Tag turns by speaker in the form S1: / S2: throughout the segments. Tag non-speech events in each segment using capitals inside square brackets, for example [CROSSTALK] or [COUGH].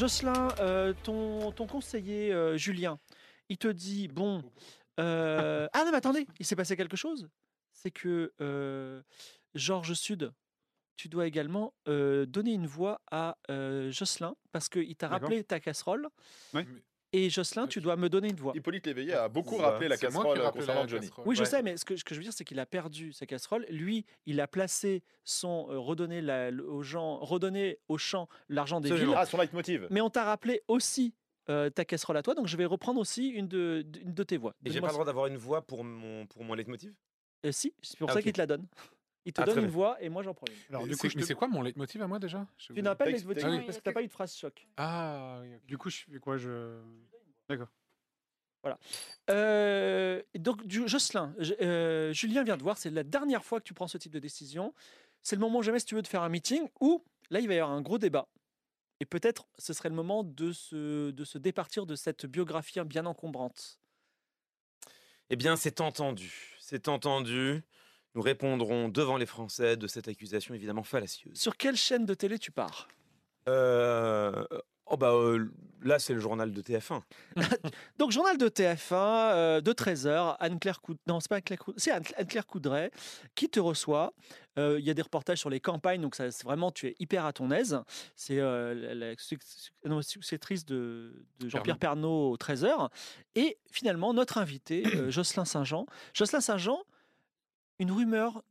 S1: Jocelyn, euh, ton, ton conseiller euh, Julien, il te dit bon. euh, [LAUGHS] ah non, mais attendez, il s'est passé quelque chose. C'est que Georges Sud, tu dois également donner une voix à Jocelyn parce qu'il t'a rappelé ta casserole.
S2: Ouais.
S1: Et Jocelyn, tu dois me donner une voix.
S3: Hippolyte Léveillé a beaucoup
S4: C'est
S3: rappelé la
S4: c'est moi qui
S3: casserole euh,
S4: la
S3: concernant Johnny.
S4: casserole.
S1: Oui, je
S4: Ouais.
S1: sais, mais ce que, ce que je veux dire, c'est qu'il a perdu sa casserole. Lui, il a placé son euh, redonner la- aux gens, redonner aux champs l'argent des villes.
S3: Ah, son leitmotiv.
S1: Mais on t'a rappelé aussi euh, ta casserole à toi, donc je vais reprendre aussi une de, une de tes voix.
S5: Et j'ai pas le droit d'avoir une voix pour mon, pour mon leitmotiv?
S1: Euh, si, c'est pour
S5: Ah,
S1: ça qu'il te la donne. Il te
S5: Ah,
S1: donne une
S5: bien.
S1: voix et moi j'en prends une.
S2: Alors, du coup, je
S4: mais
S2: te-
S4: c'est quoi mon leitmotiv à moi déjà? Je-
S1: Tu n'as pas le
S3: Texte-
S1: leitmotiv
S4: Ah oui.
S1: parce que t'as pas eu de phrase choc.
S4: Ah, oui,
S2: du coup, je fais quoi? Je...
S1: Euh, et donc, du, Jocelyn, je- euh, Julien vient de voir, c'est la dernière fois que tu prends ce type de décision. C'est le moment jamais, si tu veux, de faire un meeting où là, il va y avoir un gros débat. Et peut-être ce serait le moment de se, de se départir de cette biographie bien encombrante.
S5: Eh bien, c'est entendu. C'est entendu. Nous répondrons devant les Français de cette accusation évidemment fallacieuse.
S1: Sur quelle chaîne de télé tu pars?
S5: Euh, Oh bah euh, là, c'est le journal de TF1. [LAUGHS]
S1: Donc, journal de TF1 euh, de 13h, Anne-Claire Coudray, non, c'est pas Anne-Claire Coudray, c'est Anne- Anne-Claire Coudray qui te reçoit. Euh, Il y a des reportages sur les campagnes, donc ça, c'est vraiment, tu es hyper à ton aise. C'est euh, la, successrice de, de Jean-Pierre Pernaud au 13h. Et finalement, notre invité, euh, Jocelyn Saint-Jean. Jocelyn Saint-Jean, une rumeur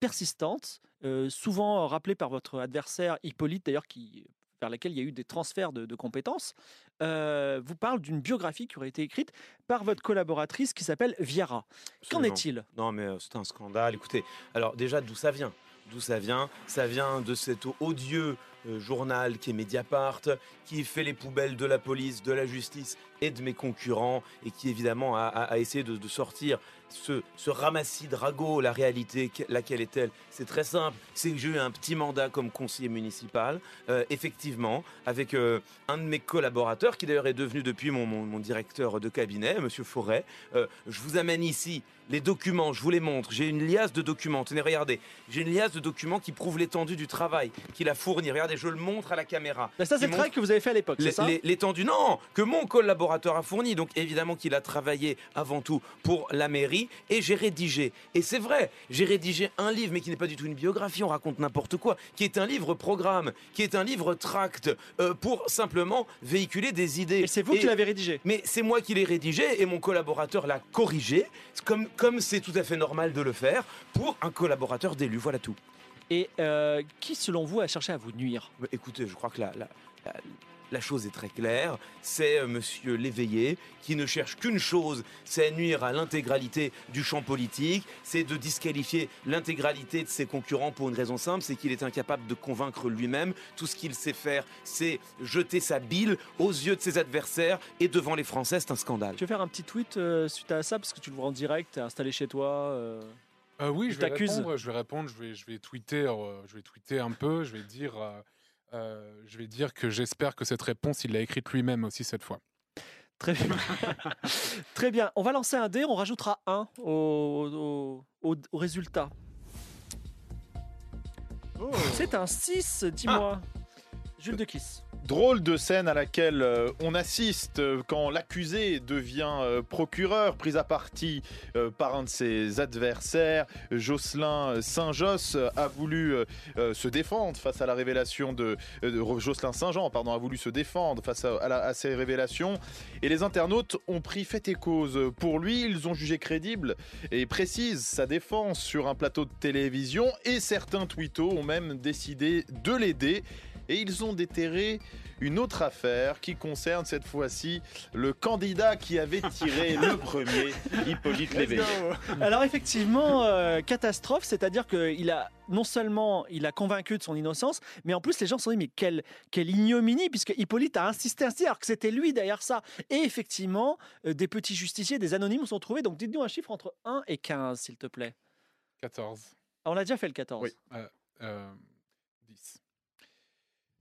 S1: persistante, euh, souvent rappelée par votre adversaire Hippolyte, d'ailleurs, qui vers laquelle il y a eu des transferts de, de compétences, euh, vous parle d'une biographie qui aurait été écrite par votre collaboratrice qui s'appelle Viara. Qu'en est-il?
S5: Non, mais euh, c'est un scandale. Écoutez, alors déjà, d'où ça vient? D'où ça vient? Ça vient de cet odieux euh, journal qui est Mediapart, qui fait les poubelles de la police, de la justice et de mes concurrents, et qui évidemment a, a- a essayé de, de sortir ce, ce ramassis de ragots. La réalité, que- laquelle est-elle? C'est très simple. C'est que j'ai eu un petit mandat comme conseiller municipal, euh, effectivement, avec euh, un de mes collaborateurs, qui d'ailleurs est devenu depuis mon, mon- mon directeur de cabinet, Monsieur Forêt. Euh, je vous amène ici les documents, je vous les montre. J'ai une liasse de documents. Tenez, regardez. J'ai une liasse de documents qui prouve l'étendue du travail qu'il a fourni. Regardez, je le montre à la caméra.
S1: Ben, Ça, c'est le travail que vous avez fait à l'époque, c'est ça?
S5: L'étendue, non, que mon collaborateur a fourni. Donc évidemment qu'il a travaillé avant tout pour la mairie et j'ai rédigé. Et c'est vrai, j'ai rédigé un livre, mais qui n'est pas du tout une biographie, on raconte n'importe quoi, qui est un livre programme, qui est un livre tract, euh, pour simplement véhiculer des idées.
S1: Et c'est vous qui l'avez rédigé
S5: Mais c'est moi qui l'ai rédigé et mon collaborateur l'a corrigé, comme comme c'est tout à fait normal de le faire pour un collaborateur d'élu. Voilà tout.
S1: Et euh, qui, selon vous, a cherché à vous nuire?
S5: Mais Écoutez, je crois que la, la, la- la chose est très claire. C'est euh, Monsieur Léveillé qui ne cherche qu'une chose, c'est nuire à l'intégralité du champ politique, c'est de disqualifier l'intégralité de ses concurrents pour une raison simple, c'est qu'il est incapable de convaincre lui-même. Tout ce qu'il sait faire, c'est jeter sa bile aux yeux de ses adversaires et devant les Français, c'est un scandale.
S1: Tu veux faire un petit tweet euh, suite à ça Parce que tu le vois en direct, t'es installé chez toi. euh,
S4: Euh, oui, je vais
S1: t'accuse.
S4: répondre. Je vais répondre. Je vais, je vais tweeter. euh, je vais tweeter un peu. Je vais dire, euh, je vais dire que j'espère que cette réponse, il l'a écrite lui-même aussi cette fois.
S1: Très bien. [LAUGHS] Très bien. On va lancer un dé, on rajoutera un au, au- au- au résultat. C'est un 6, dis-moi. Jules de Kiss.
S3: Drôle de scène à laquelle euh, on assiste euh, quand l'accusé devient euh, procureur, pris à partie par un de ses adversaires. Jocelyn Saint-Josse a voulu se défendre face à la révélation de, Jocelyn Saint-Jean, pardon, a voulu se défendre face à ces révélations. Et les internautes ont pris fait et cause pour lui. Ils ont jugé crédible et précise sa défense sur un plateau de télévision. Et certains twittos ont même décidé de l'aider. Et ils ont déterré une autre affaire qui concerne cette fois-ci le candidat qui avait tiré [LAUGHS] le premier, Hippolyte Léveillé.
S1: Alors effectivement, euh, catastrophe, c'est-à-dire qu'il a non seulement il a convaincu de son innocence, mais en plus les gens se sont dit mais quelle, quelle ignominie puisque Hippolyte a insisté ainsi alors que c'était lui derrière ça. Et effectivement, euh, des petits justiciers, des anonymes sont trouvés. Donc dites-nous un chiffre entre 1 et 15 s'il te plaît.
S4: 14.
S1: Ah, On l'a déjà fait le 14.
S3: Oui.
S4: Euh, 10.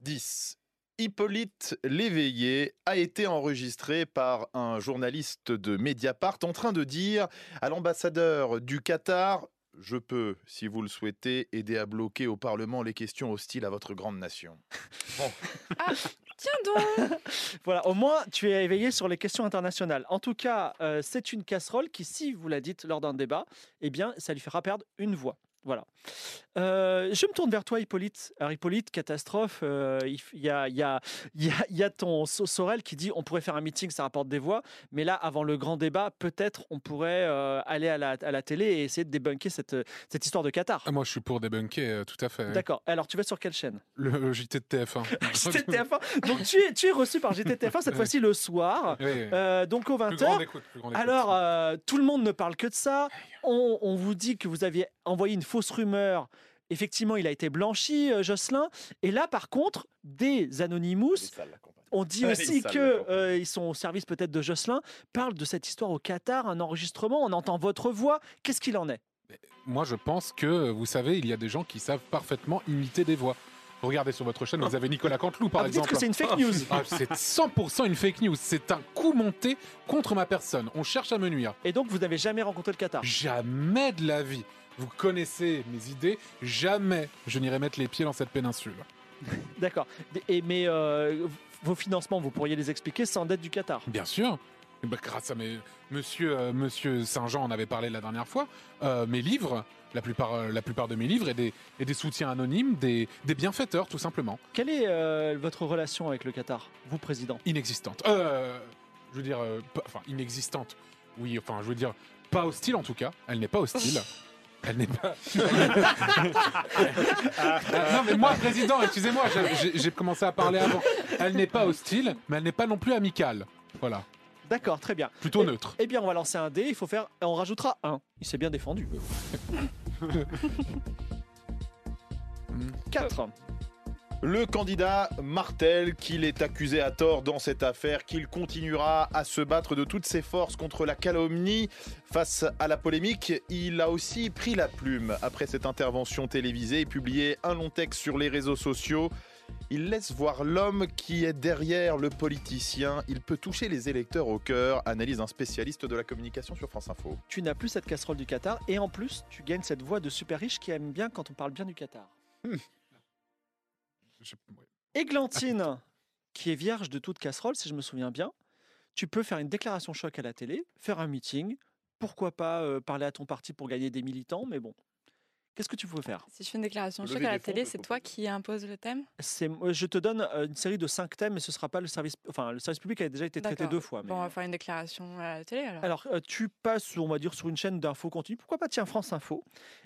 S3: 10. Hippolyte Léveillé a été enregistré par un journaliste de Mediapart en train de dire à l'ambassadeur du Qatar Je peux, si vous le souhaitez, aider à bloquer au Parlement les questions hostiles à votre grande nation.
S2: Tiens donc [LAUGHS]
S1: Voilà, au moins tu es éveillé sur les questions internationales. En tout cas, euh, c'est une casserole qui, si vous la dites lors d'un débat, eh bien, ça lui fera perdre une voix. Voilà. Euh, je me tourne vers toi, Hippolyte. Alors, Hippolyte, catastrophe. euh, il y, a, y, a, y, a, y a ton So- Sorel qui dit on pourrait faire un meeting, ça rapporte des voix. Mais là, avant le grand débat, peut-être on pourrait euh, aller à la, à la télé et essayer de débunker cette, cette histoire de Qatar.
S4: Ah, moi, je suis pour débunker, tout à fait.
S1: D'accord. Alors, tu vas sur quelle chaîne?
S4: Le JT de TF1.
S1: JTTF1. Donc, tu es, tu es reçu par JTTF1 cette [LAUGHS]
S4: Ouais.
S1: fois-ci le soir.
S4: Oui, oui.
S1: Donc,
S4: grande
S1: 20h.
S4: écoute, plus grande écoute.
S1: Alors, tout le monde ne parle que de ça. On, on vous dit que vous aviez envoyé une fausse rumeur. Effectivement, il a été blanchi, euh, Jocelyn. Et là, par contre, des Anonymous, on dit [LAUGHS] aussi
S3: d'accord.
S1: euh, ils sont au service peut-être de Jocelyn, parlent de cette histoire au Qatar, un enregistrement, on entend votre voix. Qu'est-ce qu'il en est?
S4: Moi, je pense que, vous savez, il y a des gens qui savent parfaitement imiter des voix. Regardez sur votre chaîne, vous avez Nicolas Canteloup, par
S1: Ah, vous dites
S4: exemple.
S1: que c'est une fake news.
S4: Ah, c'est 100% une fake news. C'est un coup monté contre ma personne. On cherche à me nuire.
S1: Et donc, vous n'avez jamais rencontré le Qatar?
S4: Jamais de la vie. Vous connaissez mes idées. Jamais je n'irai mettre les pieds dans cette péninsule. [LAUGHS]
S1: D'accord. Et, mais euh, vos financements, vous pourriez les expliquer sans dette du Qatar?
S4: Bien sûr. Eh ben, grâce à mes... Monsieur, euh, Monsieur Saint-Jean en avait parlé la dernière fois. Euh, mes livres, la plupart, euh, la plupart de mes livres, et des, et des soutiens anonymes, des, des bienfaiteurs, tout simplement.
S1: Quelle est euh, votre relation avec le Qatar, vous, président?
S4: Inexistante. Euh, je veux dire, euh, pas- enfin, inexistante. Oui, enfin, je veux dire, pas hostile en tout cas. Elle n'est pas hostile. [LAUGHS] Elle n'est pas. [LAUGHS] Non, mais moi, président, excusez-moi, j'ai- commencé à parler avant. Elle n'est pas hostile, mais elle n'est pas non plus amicale. Voilà,
S1: D'accord, très bien.
S4: plutôt neutre.
S1: Eh bien, on va lancer un dé. Il faut faire. On rajoutera un. Il s'est bien défendu. [LAUGHS] 4.
S3: Le candidat martèle qu'il est accusé à tort dans cette affaire, qu'il continuera à se battre de toutes ses forces contre la calomnie face à la polémique. Il a aussi pris la plume après cette intervention télévisée et publié un long texte sur les réseaux sociaux. Il laisse voir l'homme qui est derrière le politicien. Il peut toucher les électeurs au cœur, analyse un spécialiste de la communication sur France Info.
S1: Tu n'as plus cette casserole du Qatar. Et en plus, tu gagnes cette voix de super riche qui aime bien quand on parle bien du Qatar.
S4: Ouais.
S1: Églantine, qui est vierge de toute casserole, si je me souviens bien, tu peux faire une déclaration choc à la télé, faire un meeting, pourquoi pas euh, parler à ton parti pour gagner des militants, mais bon. Qu'est-ce que tu peux faire?
S2: Si je fais une déclaration choc à la télé, c'est toi qui impose le thème?
S1: C'est, Je te donne euh, une série de cinq thèmes, mais ce ne sera pas le service. Enfin, le service public a déjà été traité deux fois. mais-
S2: Bon, on va faire une déclaration à la télé alors.
S1: Alors, euh, tu passes, on va dire, sur une chaîne d'infos continue. Pourquoi pas, tiens, France Info.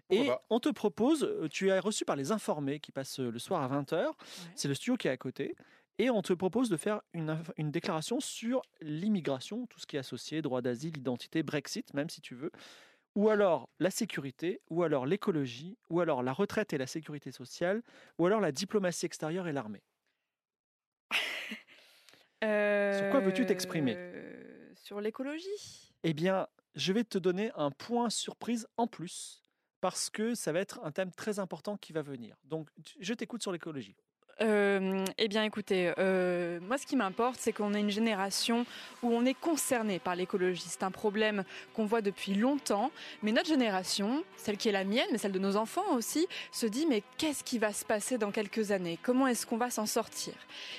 S1: Et on te propose, euh, tu es reçu par les informés qui passent le soir à 20h. C'est le studio qui est à côté. Et on te propose de faire une déclaration sur l'immigration, tout ce qui est associé, droit d'asile, identité, Brexit, même si tu veux. Ou alors la sécurité, ou alors l'écologie, ou alors la retraite et la sécurité sociale, ou alors la diplomatie extérieure et l'armée? [LAUGHS] Sur quoi veux-tu t'exprimer?
S2: Euh, Sur l'écologie?
S1: Eh bien, je vais te donner un point surprise en plus, parce que ça va être un thème très important qui va venir. Donc, je t'écoute sur l'écologie.
S2: Euh, eh bien, écoutez, euh, moi, ce qui m'importe, c'est qu'on est une génération où on est concerné par l'écologie. C'est un problème qu'on voit depuis longtemps, mais notre génération, celle qui est la mienne, mais celle de nos enfants aussi, se dit mais qu'est-ce qui va se passer dans quelques années? Comment est-ce qu'on va s'en sortir?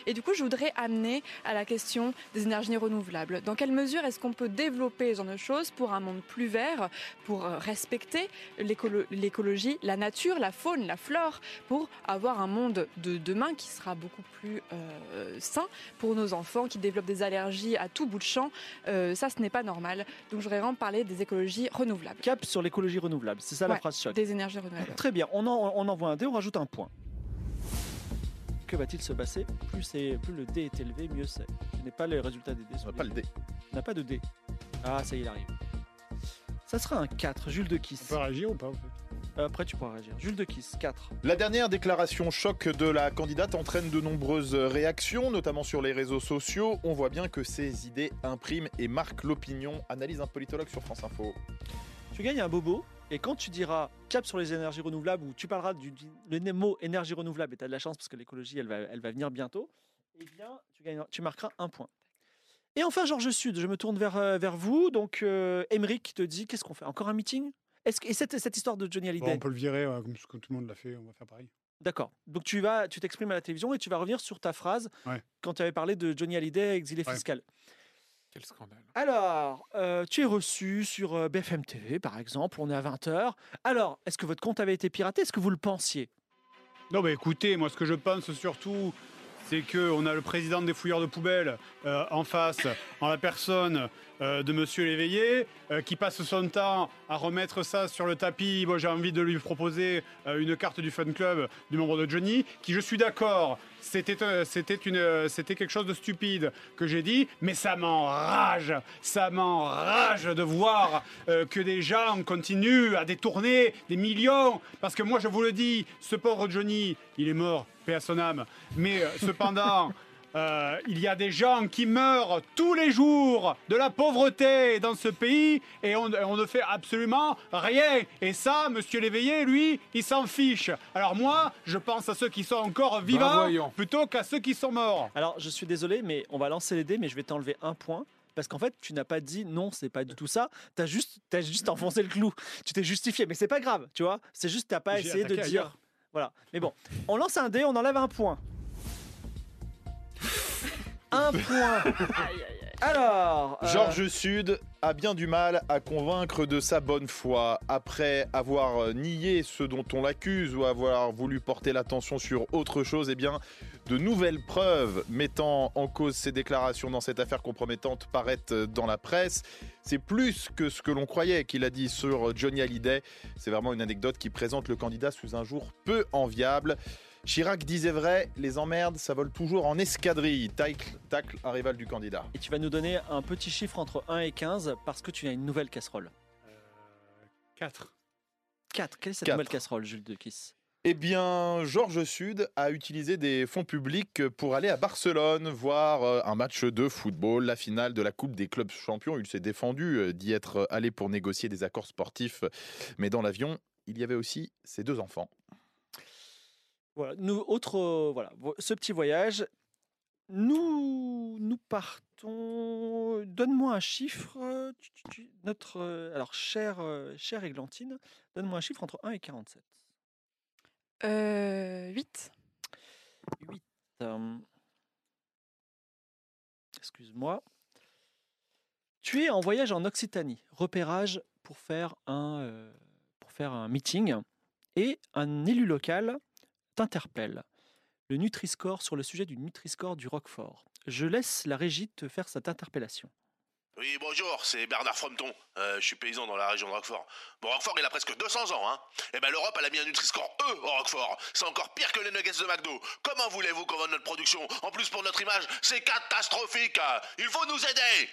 S2: Et du coup, je voudrais amener à la question des énergies renouvelables. Dans quelle mesure est-ce qu'on peut développer ce genre de choses pour un monde plus vert, pour euh, respecter l'écolo- l'écologie, la nature, la faune, la flore, pour avoir un monde de demain qui sera beaucoup plus euh, sain pour nos enfants qui développent des allergies à tout bout de champ. Euh, ça, ce n'est pas normal. Donc, je voudrais vraiment parler des écologies renouvelables,
S1: Cap sur l'écologie renouvelable, c'est ça la phrase choc.
S2: des énergies renouvelables.
S1: Très bien, on, en- on envoie un dé, on rajoute un point. que va-t-il se passer plus, c'est- plus le dé est élevé, mieux c'est. Je n'ai pas les résultats des dés.
S3: On n'a pas le dé.
S1: On n'a pas de dé. Ah, ça y est, il arrive. Ça sera un 4, Jules de Kiss.
S6: On peut réagir ou pas en fait
S1: Après, tu pourras réagir. Jules de Kiss, 4.
S3: La dernière déclaration choc de la candidate entraîne de nombreuses réactions, notamment sur les réseaux sociaux. On voit bien que ces idées impriment et marquent l'opinion. Analyse un politologue sur France Info.
S1: Tu gagnes un bobo, et quand tu diras cap sur les énergies renouvelables, ou tu parleras du, le mot énergie renouvelable, et tu as de la chance parce que l'écologie, elle va, elle va venir bientôt, eh bien, tu, tu marqueras un point. Et enfin, Georges Sud, je me tourne vers, euh, vers vous. Donc, euh, Émeric te dit qu'est-ce qu'on fait? Encore un meeting? Est-ce que, Et cette, cette histoire de Johnny
S6: Bon,
S1: Hallyday?
S6: On peut le virer euh, comme, comme tout le monde l'a fait, on va faire pareil.
S1: D'accord. Donc, tu vas, tu t'exprimes à la télévision et tu vas revenir sur ta phrase
S6: Ouais.
S1: quand tu avais parlé de Johnny Hallyday exilé
S6: Ouais.
S1: fiscal.
S4: Quel scandale.
S1: Alors, euh, tu es reçu sur euh, BFM TV, par exemple, on est à 20h. Alors, est-ce que votre compte avait été piraté? Est-ce que vous le pensiez?
S6: Non, mais écoutez, moi, ce que je pense surtout, c'est qu'on a le président des fouilleurs de poubelles euh, en face, en la personne euh, de Monsieur Léveillé, euh, qui passe son temps à remettre ça sur le tapis. Moi, j'ai envie de lui proposer euh, une carte du fan club du membre de Johnny, qui, je suis d'accord, c'était c'était quelque chose de stupide que j'ai dit, mais ça m'enrage, ça m'enrage de voir que des gens continuent à détourner des millions, parce que moi, je vous le dis, ce pauvre Johnny, il est mort, paix à son âme, mais cependant. [LAUGHS] euh, il y a des gens qui meurent tous les jours de la pauvreté dans ce pays et on, on ne fait absolument rien. Et ça, monsieur l'éveillé, lui, il s'en fiche. Alors moi, je pense à ceux qui sont encore vivants
S4: voyons.
S6: plutôt qu'à ceux qui sont morts.
S1: Alors, je suis désolé, mais on va lancer les dés, mais je vais t'enlever un point. Parce qu'en fait, tu n'as pas dit non, c'est pas du tout ça. Tu as juste, as juste enfoncé le clou. Tu t'es justifié, mais c'est pas grave, tu vois. C'est juste que tu pas essayé de dire.
S6: ailleurs.
S1: Voilà. Mais bon, on lance un dé, on enlève un point. Un point. [LAUGHS] Alors. euh,
S3: Georges Sud a bien du mal à convaincre de sa bonne foi. Après avoir nié ce dont on l'accuse ou avoir voulu porter l'attention sur autre chose, eh bien, de nouvelles preuves mettant en cause ses déclarations dans cette affaire compromettante paraissent dans la presse. C'est plus que ce que l'on croyait qu'il a dit sur Johnny Hallyday. C'est vraiment une anecdote qui présente le candidat sous un jour peu enviable. Chirac disait vrai, les emmerdes, ça vole toujours en escadrille. Tacle, tacle un rival du candidat.
S1: Et tu vas nous donner un petit chiffre entre 1 et 15 parce que tu as une nouvelle casserole.
S6: 4.
S1: 4. Quelle est cette
S3: Quatre.
S1: nouvelle casserole, Jules de Kiss
S3: Eh bien, Georges Sud a utilisé des fonds publics pour aller à Barcelone voir euh, un match de football, la finale de la Coupe des clubs champions. Il s'est défendu euh, d'y être allé pour négocier des accords sportifs, mais dans l'avion, il y avait aussi ses deux enfants.
S1: Voilà, nous, autre, euh, voilà, vo- ce petit voyage. Nous, nous partons. Donne-moi un chiffre. euh, tu- tu- tu- notre, euh, alors, chère, euh, chère Églantine, donne-moi un chiffre entre 1 et 47.
S2: Euh, 8.
S1: 8. euh, Excuse-moi. Tu es en voyage en Occitanie, repérage pour faire un, pour faire un meeting, et un élu local t'interpelle. Le Nutri-Score sur le sujet du Nutri-Score du Roquefort. Je laisse la régie te faire cette interpellation.
S7: Oui, bonjour, c'est Bernard Frometon. Euh, je suis paysan dans la région de Roquefort. Bon, Roquefort, il a presque 200 ans, hein. Eh ben, l'Europe, elle a mis un Nutri-Score E au Roquefort. C'est encore pire que les nuggets de McDo. Comment voulez-vous qu'on vende notre production? En plus, pour notre image, c'est catastrophique. Il faut nous aider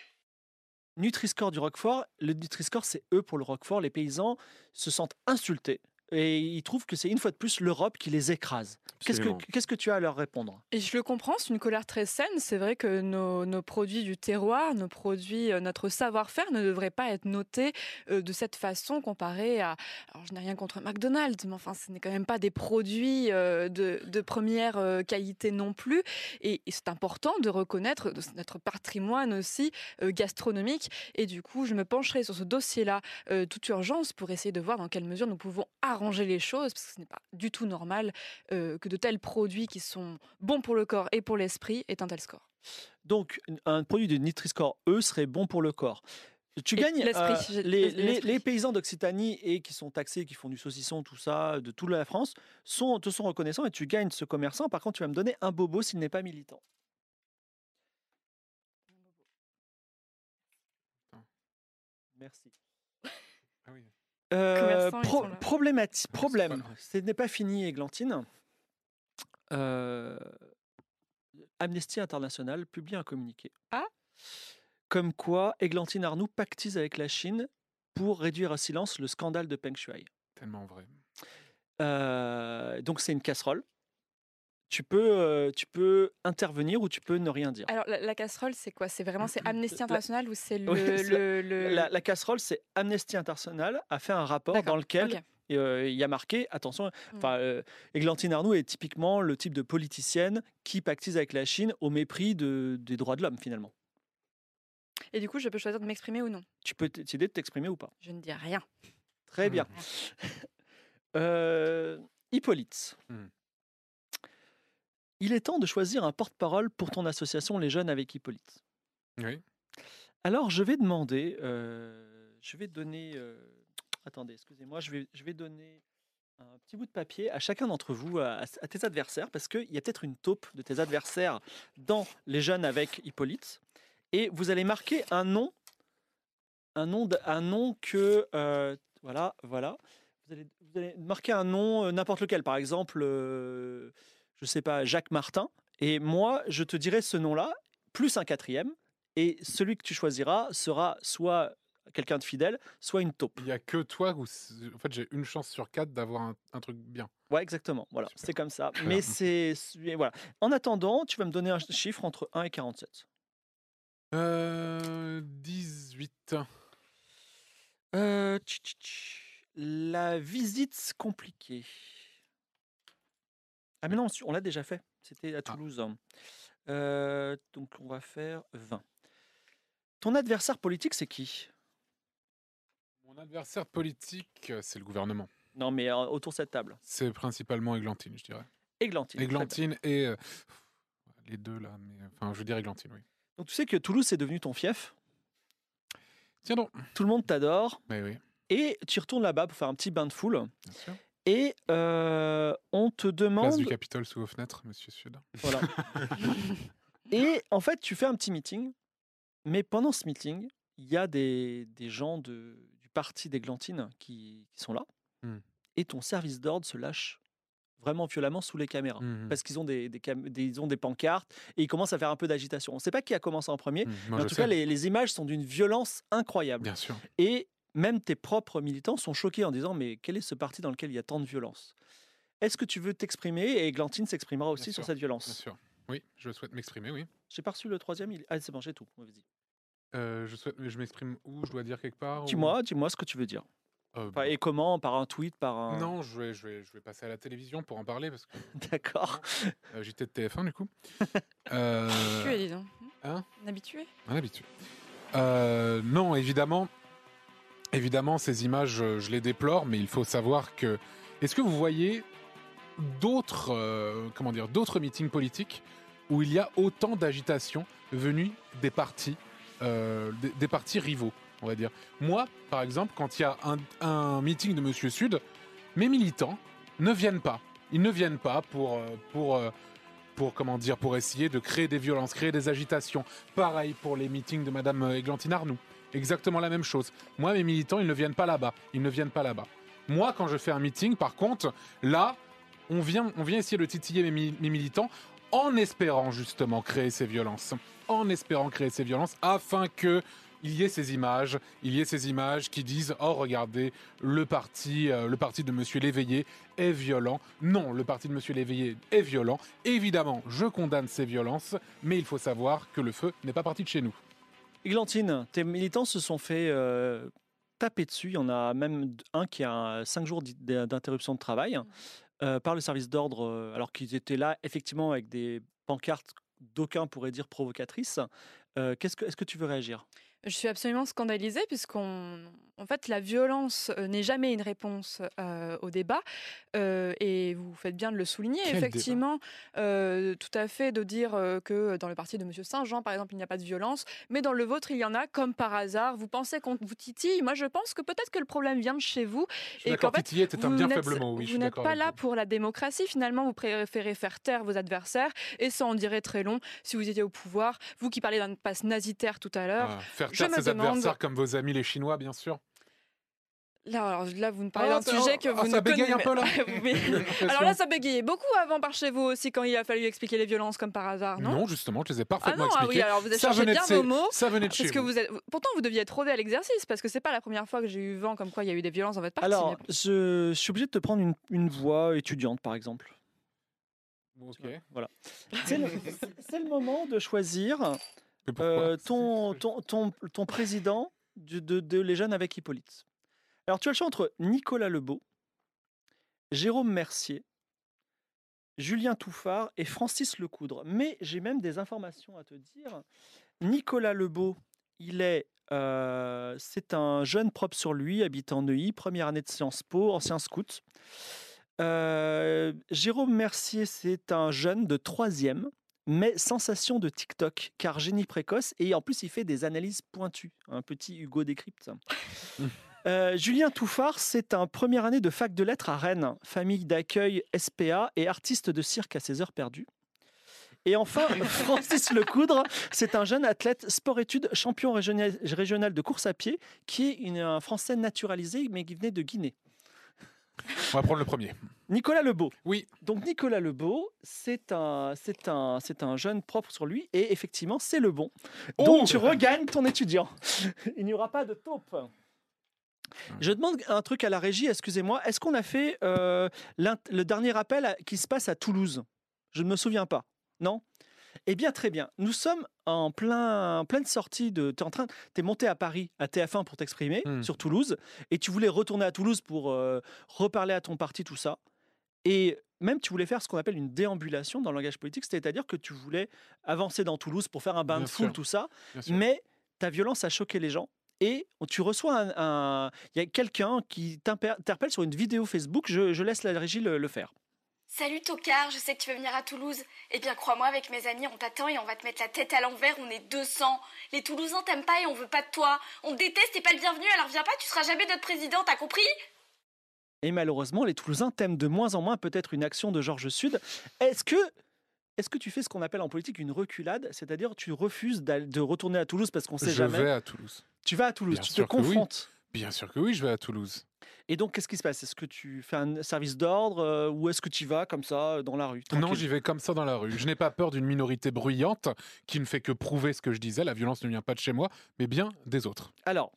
S1: Nutri-Score du Roquefort, le Nutri-Score c'est eux pour le Roquefort. Les paysans se sentent insultés et ils trouvent que c'est une fois de plus l'Europe qui les écrase. Qu'est-ce que, qu'est-ce que tu as à leur répondre?
S2: Et je le comprends, c'est une colère très saine. C'est vrai que nos, nos produits du terroir, nos produits, euh, notre savoir-faire ne devraient pas être notés euh, de cette façon comparé à. Alors, je n'ai rien contre McDonald's, mais enfin, ce n'est quand même pas des produits euh, de, de première qualité non plus. Et, et c'est important de reconnaître notre patrimoine aussi gastronomique. Et du coup, je me pencherai sur ce dossier-là toute urgence pour essayer de voir dans quelle mesure nous pouvons arranger les choses, parce que ce n'est pas du tout normal euh, que de tels produits qui sont bons pour le corps et pour l'esprit aient un tel score.
S1: Donc, un produit de Nutri-Score E serait bon pour le corps. Tu
S2: Et
S1: gagnes euh, les- les paysans d'Occitanie et qui sont taxés, qui font du saucisson, tout ça, de toute la France, sont, te sont reconnaissants et tu gagnes ce commerçant. Par contre, tu vas me donner un bobo s'il n'est pas militant. Merci. Euh,
S2: Commerçants, ils
S1: pro-
S2: sont là.
S1: problémati-
S4: c'est pas
S1: problème, ce n'est pas fini, Églantine. euh, Amnesty International publie un communiqué.
S2: Ah
S1: Comme quoi Églantine Arnoux pactise avec la Chine pour réduire à silence le scandale de Peng Shuai.
S4: Tellement vrai.
S1: Euh, donc c'est une casserole. Tu peux, euh, tu peux intervenir ou tu peux ne rien dire.
S2: Alors, la, la casserole, c'est quoi? C'est vraiment c'est Amnesty
S1: La-
S2: International ou c'est le,
S1: Oui,
S2: le, le-
S1: La, la casserole, c'est Amnesty International a fait un rapport dans lequel euh, il y a marqué, attention,
S2: Mm.
S1: enfin, euh, Églantine Arnoux est typiquement le type de politicienne qui pactise avec la Chine au mépris de- des droits de l'homme finalement.
S2: Et du coup, je peux choisir de m'exprimer ou non?
S1: Tu peux décider de t'exprimer ou pas.
S2: Je ne dis rien.
S1: Très
S4: Mm.
S1: bien. [LAUGHS] Euh, Hippolyte.
S4: Mm.
S1: Il est temps de choisir un porte-parole pour ton association Les Jeunes avec Hippolyte.
S4: Oui.
S1: Alors, je vais demander, euh, je vais donner, euh, attendez, excusez-moi, je vais, je vais donner un petit bout de papier à chacun d'entre vous, à, à tes adversaires, parce qu'il y a peut-être une taupe de tes adversaires dans Les Jeunes avec Hippolyte, et vous allez marquer un nom, un nom, un nom que, euh, voilà, voilà, vous allez, vous allez marquer un nom, n'importe lequel, par exemple, je sais pas, Jacques Martin, et moi, je te dirai ce nom-là, plus un quatrième, et celui que tu choisiras sera soit quelqu'un de fidèle, soit une taupe.
S4: Il y a que toi où, en fait, j'ai une chance sur quatre d'avoir un, un truc bien.
S1: Ouais, exactement. Voilà, c'est comme ça. Mais c'est voilà. En attendant, tu vas me donner un chiffre entre 1 et 47.
S4: Euh, 18.
S1: Euh, tch, tch, tch. La visite compliquée. Ah mais non, on l'a déjà fait. C'était à
S4: Ah.
S1: Toulouse. Euh, donc on va faire 20. Ton adversaire politique, c'est qui?
S4: Mon adversaire politique, c'est le gouvernement.
S1: Non, mais euh, autour de cette table.
S4: C'est principalement Églantine, je dirais.
S1: Églantine.
S4: Églantine et. euh, les deux là, mais. Enfin, je veux dire Églantine, oui.
S1: Donc tu sais que Toulouse, c'est devenu ton fief?
S4: Tiens donc.
S1: Tout le monde t'adore.
S4: Oui, oui,
S1: Et tu retournes là-bas pour faire un petit bain de foule.
S4: bien sûr.
S1: Et euh, on te
S4: Place
S1: demande.
S4: du Capitole sous vos fenêtres, monsieur Sud.
S1: Voilà. [LAUGHS] et en fait, tu fais un petit meeting. Mais pendant ce meeting, il y a des, des gens de, du parti d'Églantine qui, qui sont là.
S4: Hmm.
S1: Et ton service d'ordre se lâche vraiment violemment sous les caméras.
S4: Mhm.
S1: Parce qu'ils ont des, des, cam- des- ils ont des pancartes et ils commencent à faire un peu d'agitation. On ne sait pas qui a commencé en premier. Mais en tout
S4: sais.
S1: cas, les, les images sont d'une violence incroyable.
S4: Bien sûr.
S1: Et même tes propres militants sont choqués en disant Mais quel est ce parti dans lequel il y a tant de violence? Est-ce que tu veux t'exprimer? Et Églantine s'exprimera aussi
S4: Bien
S1: sur
S4: sûr,
S1: cette violence.
S4: Bien sûr. Oui, je souhaite m'exprimer, oui.
S1: J'ai pas reçu le troisième. il- Ah, c'est bon, j'ai tout. Vas-y.
S4: Euh, je souhaite, je m'exprime où? Je dois dire quelque part ou-
S1: Dis-moi, dis-moi ce que tu veux dire.
S4: Euh,
S1: Enfin, et comment? Par un tweet Par un.
S4: Non, je vais, je, vais, je vais passer à la télévision pour en parler parce que [LAUGHS]
S1: D'accord.
S4: euh, j'étais de TF1 du coup. [LAUGHS] Euh,
S2: Tu es, dis donc.
S4: Hein?
S2: Un habitué
S4: un habitué. Euh, non, évidemment, évidemment, ces images, euh, je les déplore, mais il faut savoir que. Est-ce que vous voyez d'autres, euh, comment dire, d'autres meetings politiques où il y a autant d'agitation venue des partis, euh, des, partis rivaux, on va dire? Moi, par exemple, quand il y a un, meeting de Monsieur Sud, mes militants ne viennent pas. Ils ne viennent pas pour, comment dire, pour essayer de créer des violences, créer des agitations. Pareil pour les meetings de Madame Églantine Arnoux. Exactement la même chose. Moi, mes militants, ils ne viennent pas là-bas. Ils ne viennent pas là-bas. Moi, quand je fais un meeting, par contre, là, on vient, on vient essayer de titiller mes, mi- mes militants en espérant justement créer ces violences. En espérant créer ces violences afin que il y ait ces images, il y ait ces images qui disent oh regardez le parti euh, le parti de monsieur Léveillé est violent. Non, le parti de monsieur Léveillé est violent. Évidemment, je condamne ces violences, mais il faut savoir que le feu n'est pas parti de chez nous.
S1: Églantine, tes militants se sont fait euh, taper dessus. Il y en a même un qui a 5 jours d'i- d'interruption de travail euh, par le service d'ordre, euh, alors qu'ils étaient là effectivement avec des pancartes d'aucuns pourraient dire provocatrices. Euh, qu'est-ce que, est-ce que tu veux réagir?
S2: Je suis absolument scandalisée puisqu'on, en fait, la violence euh, n'est jamais une réponse euh, au débat. Euh, et vous faites bien de le souligner.
S4: Quel
S2: Effectivement, euh, tout à fait de dire que dans le parti de Monsieur Saint-Jean, par exemple, il n'y a pas de violence, mais dans le vôtre, il y en a comme par hasard. Vous pensez qu'on vous titille Moi, je pense que peut-être que le problème vient de chez vous.
S4: Je
S2: Et qu'en fait,
S4: titiller était un
S2: vous
S4: bien
S2: n'êtes-
S4: oui,
S2: pas là
S4: vous.
S2: pour la démocratie. Finalement, vous préférez faire taire vos adversaires. Et ça en dirait très long si vous étiez au pouvoir. Vous qui parlez d'un passe nazitaire tout à l'heure.
S4: Ah, faire
S2: je
S4: taire
S2: me
S4: ses
S2: demande-
S4: adversaires comme vos amis les Chinois, bien sûr.
S2: Là, alors, là, vous me parlez
S4: Ah,
S2: d'un
S4: ça-
S2: sujet que
S4: ah,
S2: vous
S4: ça
S2: ne
S4: bégaye
S2: connaissez
S4: un peu, là. [LAUGHS] [LAUGHS]
S2: Alors là, ça bégayait beaucoup avant par chez vous aussi quand il a fallu expliquer les violences comme par hasard, non
S4: Non, justement, je les ai
S2: Ah
S4: parfaitement
S2: non, ah oui,
S4: expliqués.
S2: alors vous avez
S4: ça
S2: bien
S4: de chez-
S2: vos mots.
S4: Ça venait de chez
S2: Parce que
S4: vous.
S2: vous êtes... Pourtant, vous deviez être rodé à l'exercice parce que c'est pas la première fois que j'ai eu vent comme quoi il y a eu des violences dans votre parti.
S1: Alors,
S2: mais-
S1: je, suis obligé de te prendre une, une voix étudiante, par exemple.
S4: Ok.
S1: Voilà. C'est le, [LAUGHS] moment de choisir euh, ton, ton, ton, ton président de, de- de Les Jeunes avec Hippolyte. Alors, tu as le choix entre Nicolas Lebeau, Jérôme Mercier, Julien Touffard et Francis Lecoudre. Mais j'ai même des informations à te dire. Nicolas Lebeau, il est, euh, c'est un jeune propre sur lui, habitant Neuilly, première année de Sciences Po, ancien scout. Euh, Jérôme Mercier, c'est un jeune de troisième, mais sensation de TikTok, car génie précoce, et en plus il fait des analyses pointues, un petit Hugo Décrypte. [LAUGHS] Euh, Julien Touffard, c'est un première année de fac de lettres à Rennes, famille d'accueil SPA et artiste de cirque à ses heures perdues. Et enfin, [LAUGHS] Francis Lecoudre, c'est un jeune athlète sport-études, champion régional, de course à pied, qui est une- un Français naturalisé, mais qui venait de Guinée.
S4: On va prendre le premier.
S1: Nicolas Lebeau.
S4: Oui.
S1: Donc Nicolas Lebeau, c'est un, c'est un, c'est un jeune propre sur lui et effectivement c'est le bon. Donc
S4: Oh
S1: tu regagnes ton étudiant. [LAUGHS] Il n'y aura pas de taupe. Je demande un truc à la régie, excusez-moi. Est-ce qu'on a fait euh, le dernier appel à- qui se passe à Toulouse? Je ne me souviens pas. Non? Eh bien, très bien. Nous sommes en plein, pleine sortie de. Tu es en train, es monté à Paris, à TF1 pour t'exprimer
S4: Hmm.
S1: sur Toulouse, et tu voulais retourner à Toulouse pour euh, reparler à ton parti, tout ça. Et même, tu voulais faire ce qu'on appelle une déambulation dans le langage politique, c'est-à-dire que tu voulais avancer dans Toulouse pour faire un bain
S4: Bien
S1: de foule, tout ça. Mais ta violence a choqué les gens. Et tu reçois un. Il y a quelqu'un qui t'interpelle sur une vidéo Facebook. Je, je laisse la régie le, le faire.
S8: Salut Tocard, je sais que tu veux venir à Toulouse. Eh bien, crois-moi, avec mes amis, on t'attend et on va te mettre la tête à l'envers. On est 200. Les Toulousains t'aiment pas et on veut pas de toi. On te déteste, t'es pas le bienvenu, alors viens pas, tu seras jamais notre président, t'as compris?
S1: Et malheureusement, les Toulousains t'aiment de moins en moins. Peut-être une action de Georges Sud. Est-ce que. Est-ce que tu fais ce qu'on appelle en politique une reculade, c'est-à-dire tu refuses de retourner à Toulouse parce qu'on sait
S4: Je
S1: jamais?
S4: vais à Toulouse.
S1: Tu vas à Toulouse,
S4: Bien
S1: tu te
S4: que oui.
S1: confrontes.
S4: Bien sûr que oui, je vais à Toulouse.
S1: Et donc, qu'est-ce qui se passe? Est-ce que tu fais un service d'ordre euh, ou est-ce que tu vas comme ça euh, dans la rue
S4: Non, j'y vais comme ça dans la rue. Je n'ai pas peur d'une minorité bruyante qui ne fait que prouver ce que je disais. La violence ne vient pas de chez moi, mais bien des autres.
S1: Alors,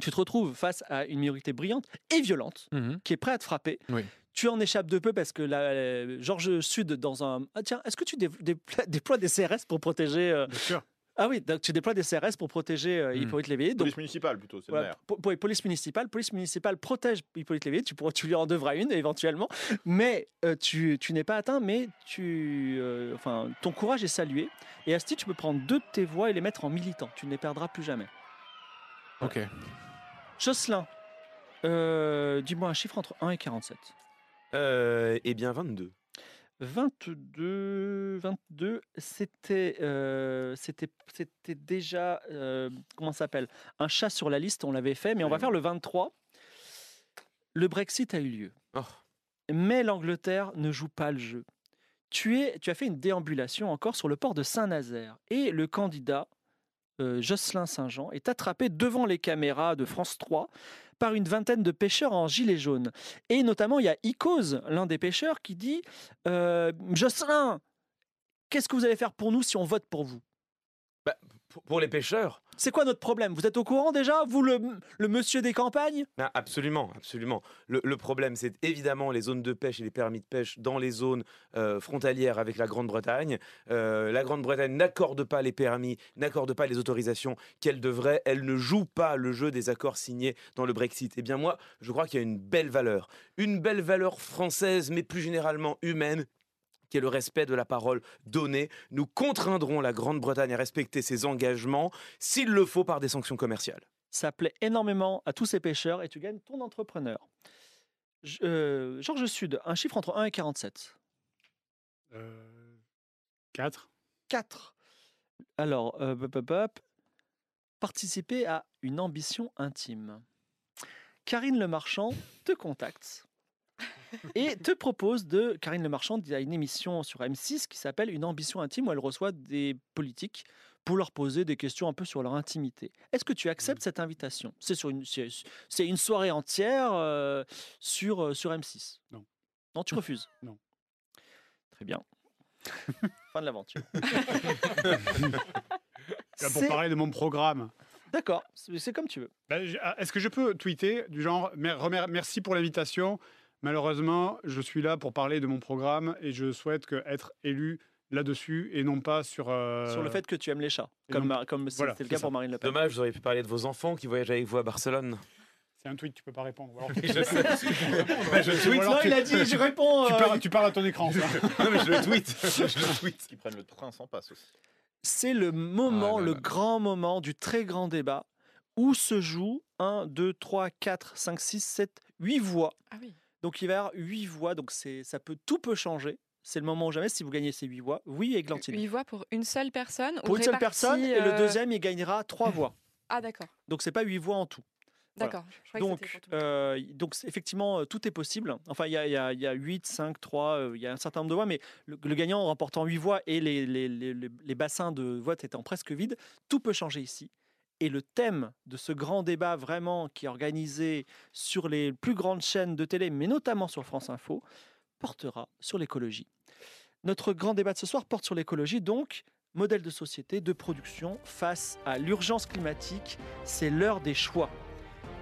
S1: tu te retrouves face à une minorité brillante et violente
S4: Mhm.
S1: qui est prête à te frapper.
S4: Oui.
S1: Tu en échappes de peu parce que la, Georges Sud, dans un. Ah, tiens, est-ce que tu dé- déploies, [LAUGHS] déploies des CRS pour protéger. euh,
S6: Bien sûr.
S1: Ah oui, donc tu déploies des CRS pour protéger euh,
S4: Mhm.
S1: Hippolyte Léveillé. Donc,
S3: Police municipale plutôt, c'est le maire.
S1: po- po- police municipale. Police municipale protège Hippolyte Léveillé. Tu, pourras- tu lui en devras une éventuellement. Mais euh, tu, tu n'es pas atteint, mais tu, euh, enfin, ton courage est salué. Et Asti, tu peux prendre deux de tes voix et les mettre en militant. Tu ne les perdras plus jamais.
S4: Ok.
S1: Jocelyn, euh, dis-moi un chiffre entre 1 et 47.
S5: Euh, eh bien, 22.
S1: 22, 22, c'était, euh, c'était, c'était déjà, euh, comment ça s'appelle? Un chat sur la liste, on l'avait fait, mais on va faire le 23. Le Brexit a eu lieu.
S5: Oh.
S1: Mais l'Angleterre ne joue pas le jeu. Tu, es, tu as fait une déambulation encore sur le port de Saint-Nazaire. Et le candidat, euh, Jocelyn Saint-Jean, est attrapé devant les caméras de France 3 par une vingtaine de pêcheurs en gilet jaune. Et notamment, il y a Icos, l'un des pêcheurs, qui dit euh, Jocelyn, qu'est-ce que vous allez faire pour nous si on vote pour vous?
S5: Pour, pour les pêcheurs
S1: C'est quoi notre problème? Vous êtes au courant déjà Vous, le, le monsieur des campagnes?
S5: Ah, Absolument, absolument. Le, le problème, c'est évidemment les zones de pêche et les permis de pêche dans les zones euh, frontalières avec la Grande-Bretagne. Euh, la Grande-Bretagne n'accorde pas les permis, n'accorde pas les autorisations qu'elle devrait. Elle ne joue pas le jeu des accords signés dans le Brexit. Eh bien moi, je crois qu'il y a une belle valeur. Une belle valeur française, mais plus généralement humaine, qui est le respect de la parole donnée. Nous contraindrons la Grande-Bretagne à respecter ses engagements, s'il le faut, par des sanctions commerciales.
S1: Ça plaît énormément à tous ces pêcheurs et tu gagnes ton entrepreneur. Euh, Georges Sud, un chiffre entre 1 et 47.
S6: Euh, 4.
S1: 4. Alors, euh, participer à une ambition intime. Karine Le Marchand te contacte et te propose de, Karine Le Marchand, il y a une émission sur M6 qui s'appelle Une ambition intime où elle reçoit des politiques pour leur poser des questions un peu sur leur intimité. Est-ce que tu acceptes cette invitation? C'est sur une, c'est une soirée entière euh, sur, euh, sur M6.
S6: Non.
S1: Non, tu refuses? [LAUGHS]
S6: Non.
S1: Très bien. [LAUGHS] fin de l'aventure. [LAUGHS]
S6: Pour parler de mon programme.
S1: D'accord, c'est comme tu veux.
S6: Ben, ah, Est-ce que je peux tweeter du genre merci pour l'invitation. Malheureusement, je suis là pour parler de mon programme et je souhaite que être élu là-dessus et non pas sur. euh,
S1: Sur le fait que tu aimes les chats, comme,
S6: non-
S1: comme c'était
S6: voilà,
S1: le cas
S6: ça.
S1: pour Marine Le Pen.
S5: Dommage, vous auriez pu parler de vos enfants qui voyagent avec vous à Barcelone.
S6: C'est un tweet, tu peux pas répondre. [LAUGHS] Alors-
S5: je sais.
S6: Je tweet,
S1: Non,
S6: alors tu-
S1: il a dit, je réponds.
S6: Tu
S1: euh,
S6: parles, tu parles à ton écran. ça. [LAUGHS]
S5: non, mais je le tweet. [LAUGHS] je le tweet.
S3: Qui prennent le train sans passe aussi.
S1: c'est le moment,
S4: Ah là
S1: le
S4: là.
S1: grand moment du très grand débat où se joue 1, 2, 3, 4, 5, 6, 7, 8 voix.
S2: Ah oui.
S1: Donc il va y avoir 8 voix, donc ça peut, tout peut changer. C'est le moment ou jamais si vous gagnez ces 8 voix. Oui, Églantine.
S2: Huit voix pour une seule personne ou
S1: Pour une seule personne, et le deuxième, il gagnera 3 [CLEARS THROAT] voix.
S2: Ah d'accord,
S1: Donc c'est pas 8 voix en tout.
S2: D'accord.
S1: Donc, euh, effectivement, tout est possible. Enfin, il y a, il y, a, il y a 8, 5, 3, euh, il y a un certain nombre de voix, mais le, le gagnant en remportant 8 voix et les, les, les- les- les bassins de vote étant presque vides, tout peut changer ici. Et le thème de ce grand débat vraiment qui est organisé sur les plus grandes chaînes de télé, mais notamment sur France Info, portera sur l'écologie. Notre grand débat de ce soir porte sur l'écologie, donc modèle de société, de production face à l'urgence climatique. C'est l'heure des choix.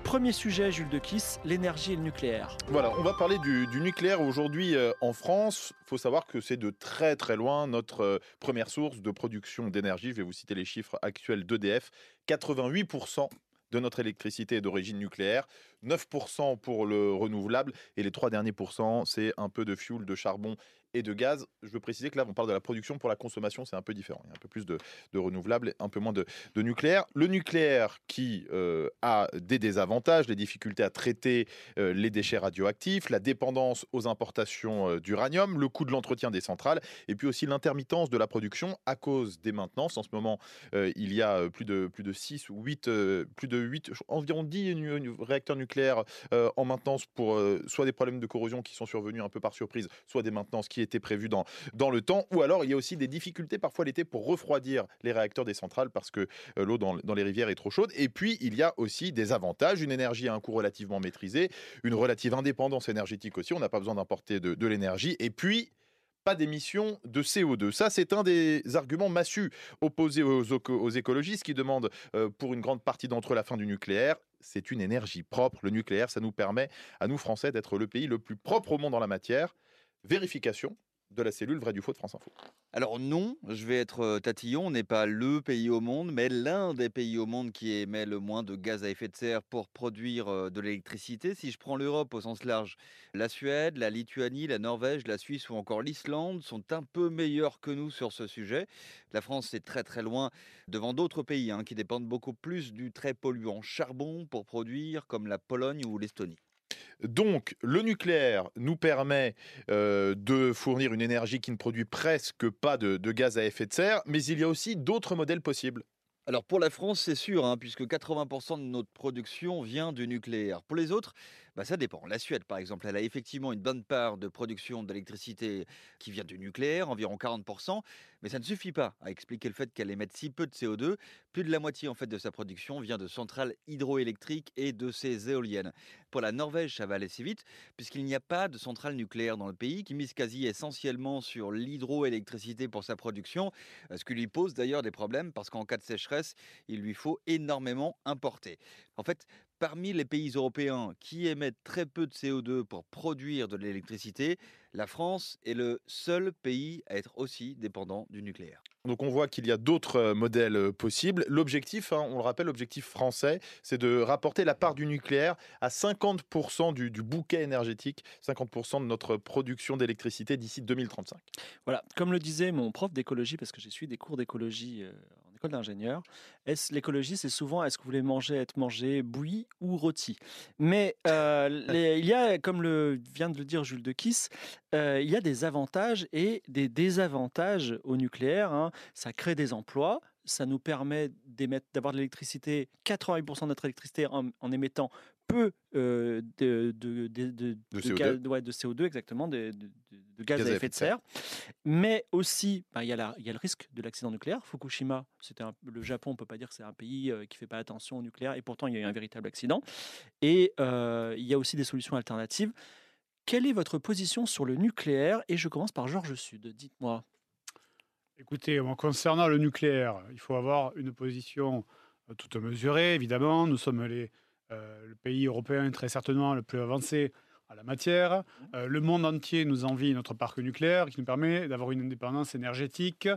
S1: Premier sujet, Jules de Kiss, l'énergie et le nucléaire.
S3: Voilà, on va parler du, nucléaire aujourd'hui euh, en France. Il faut savoir que c'est de très très loin notre euh, première source de production d'énergie. Je vais vous citer les chiffres actuels d'EDF. 88% de notre électricité est d'origine nucléaire, 9% pour le renouvelable et les trois derniers pourcents, c'est un peu de fuel, de charbon de gaz. Je veux préciser que là, on parle de la production pour la consommation, c'est un peu différent. Il y a un peu plus de, de renouvelables, un peu moins de, nucléaire. Le nucléaire qui euh, a des désavantages, les difficultés à traiter euh, les déchets radioactifs, la dépendance aux importations euh, d'uranium, le coût de l'entretien des centrales, et puis aussi l'intermittence de la production à cause des maintenances. En ce moment, il y a plus de, plus de 6 ou 8, euh, plus de 8, environ 10 nu- nu- réacteurs nucléaires en maintenance pour soit des problèmes de corrosion qui sont survenus un peu par surprise, soit des maintenances qui étaient prévues dans, dans le temps, ou alors il y a aussi des difficultés parfois l'été pour refroidir les réacteurs des centrales parce que euh, l'eau dans, dans les rivières est trop chaude. Et puis, il y a aussi des avantages, une énergie à un coût relativement maîtrisé, une relative indépendance énergétique aussi, on n'a pas besoin d'importer de, de l'énergie, et puis pas d'émissions de CO2. Ça, c'est un des arguments massus opposés aux, aux écologistes qui demandent euh, pour une grande partie d'entre eux la fin du nucléaire. C'est une énergie propre. Le nucléaire, ça nous permet à nous, Français, d'être le pays le plus propre au monde en la matière. Vérification de la cellule vrai du faux de France Info.
S9: Alors non, je vais être euh, tatillon, on n'est pas le pays au monde, mais l'un des pays au monde qui émet le moins de gaz à effet de serre pour produire euh, de l'électricité. Si je prends l'Europe au sens large, la Suède, la Lituanie, la Norvège, la Suisse ou encore l'Islande sont un peu meilleurs que nous sur ce sujet. La France est très très loin devant d'autres pays hein, qui dépendent beaucoup plus du très polluant charbon pour produire, comme la Pologne ou l'Estonie.
S3: Donc, le nucléaire nous permet euh, de fournir une énergie qui ne produit presque pas de, gaz à effet de serre, mais il y a aussi d'autres modèles possibles.
S9: Alors pour la France, c'est sûr, hein, puisque 80% de notre production vient du nucléaire. Pour les autres, bah, ça dépend. La Suède, par exemple, elle a effectivement une bonne part de production d'électricité qui vient du nucléaire, environ 40%, mais ça ne suffit pas à expliquer le fait qu'elle émette si peu de CO2. Plus de la moitié en fait de sa production vient de centrales hydroélectriques et de ses éoliennes. Pour la Norvège, ça va aller si vite, puisqu'il n'y a pas de centrale nucléaire dans le pays, qui mise quasi essentiellement sur l'hydroélectricité pour sa production, euh, ce qui lui pose d'ailleurs des problèmes, parce qu'en cas de sécheresse, il lui faut énormément importer. En fait, parmi les pays européens qui émettent très peu de CO2 pour produire de l'électricité, la France est le seul pays à être aussi dépendant du nucléaire.
S3: Donc on voit qu'il y a d'autres euh, modèles euh, possibles. L'objectif, hein, on le rappelle, l'objectif français, c'est de rapporter la part du nucléaire à 50% du, du bouquet énergétique, 50% de notre production d'électricité d'ici 2035.
S1: Voilà, comme le disait mon prof d'écologie, parce que j'ai suivi des cours d'écologie euh, école d'ingénieur, est-ce l'écologie, c'est souvent est-ce que vous voulez manger, être mangé bouilli ou rôti? Mais euh, [LAUGHS] les- il y a, comme le vient de le dire Jules de Kiss, euh, il y a des avantages et des désavantages au nucléaire. hein. Ça crée des emplois. Ça nous permet d'émettre- d'avoir de l'électricité, 88% de notre électricité en, en émettant peu euh, de, de, de, de-
S3: De
S1: de
S3: CO2.
S1: ga- ouais, de CO2, exactement, de, de- de- de gaz, à effet de serre. Mais aussi, ben, il y, a le risque de l'accident nucléaire. Fukushima, c'était le Japon, on ne peut pas dire que c'est un pays qui ne fait pas attention au nucléaire, et pourtant il y a eu un véritable accident. Et euh, il y a aussi des solutions alternatives. Quelle est votre position sur le nucléaire? Et je commence par Georges Sud. Dites-moi.
S6: Écoutez, en concernant le nucléaire, il faut avoir une position toute mesurée, évidemment. Nous sommes les, euh, le pays européen très certainement le plus avancé à la matière. Euh, le monde entier nous envie notre parc nucléaire qui nous permet d'avoir une indépendance énergétique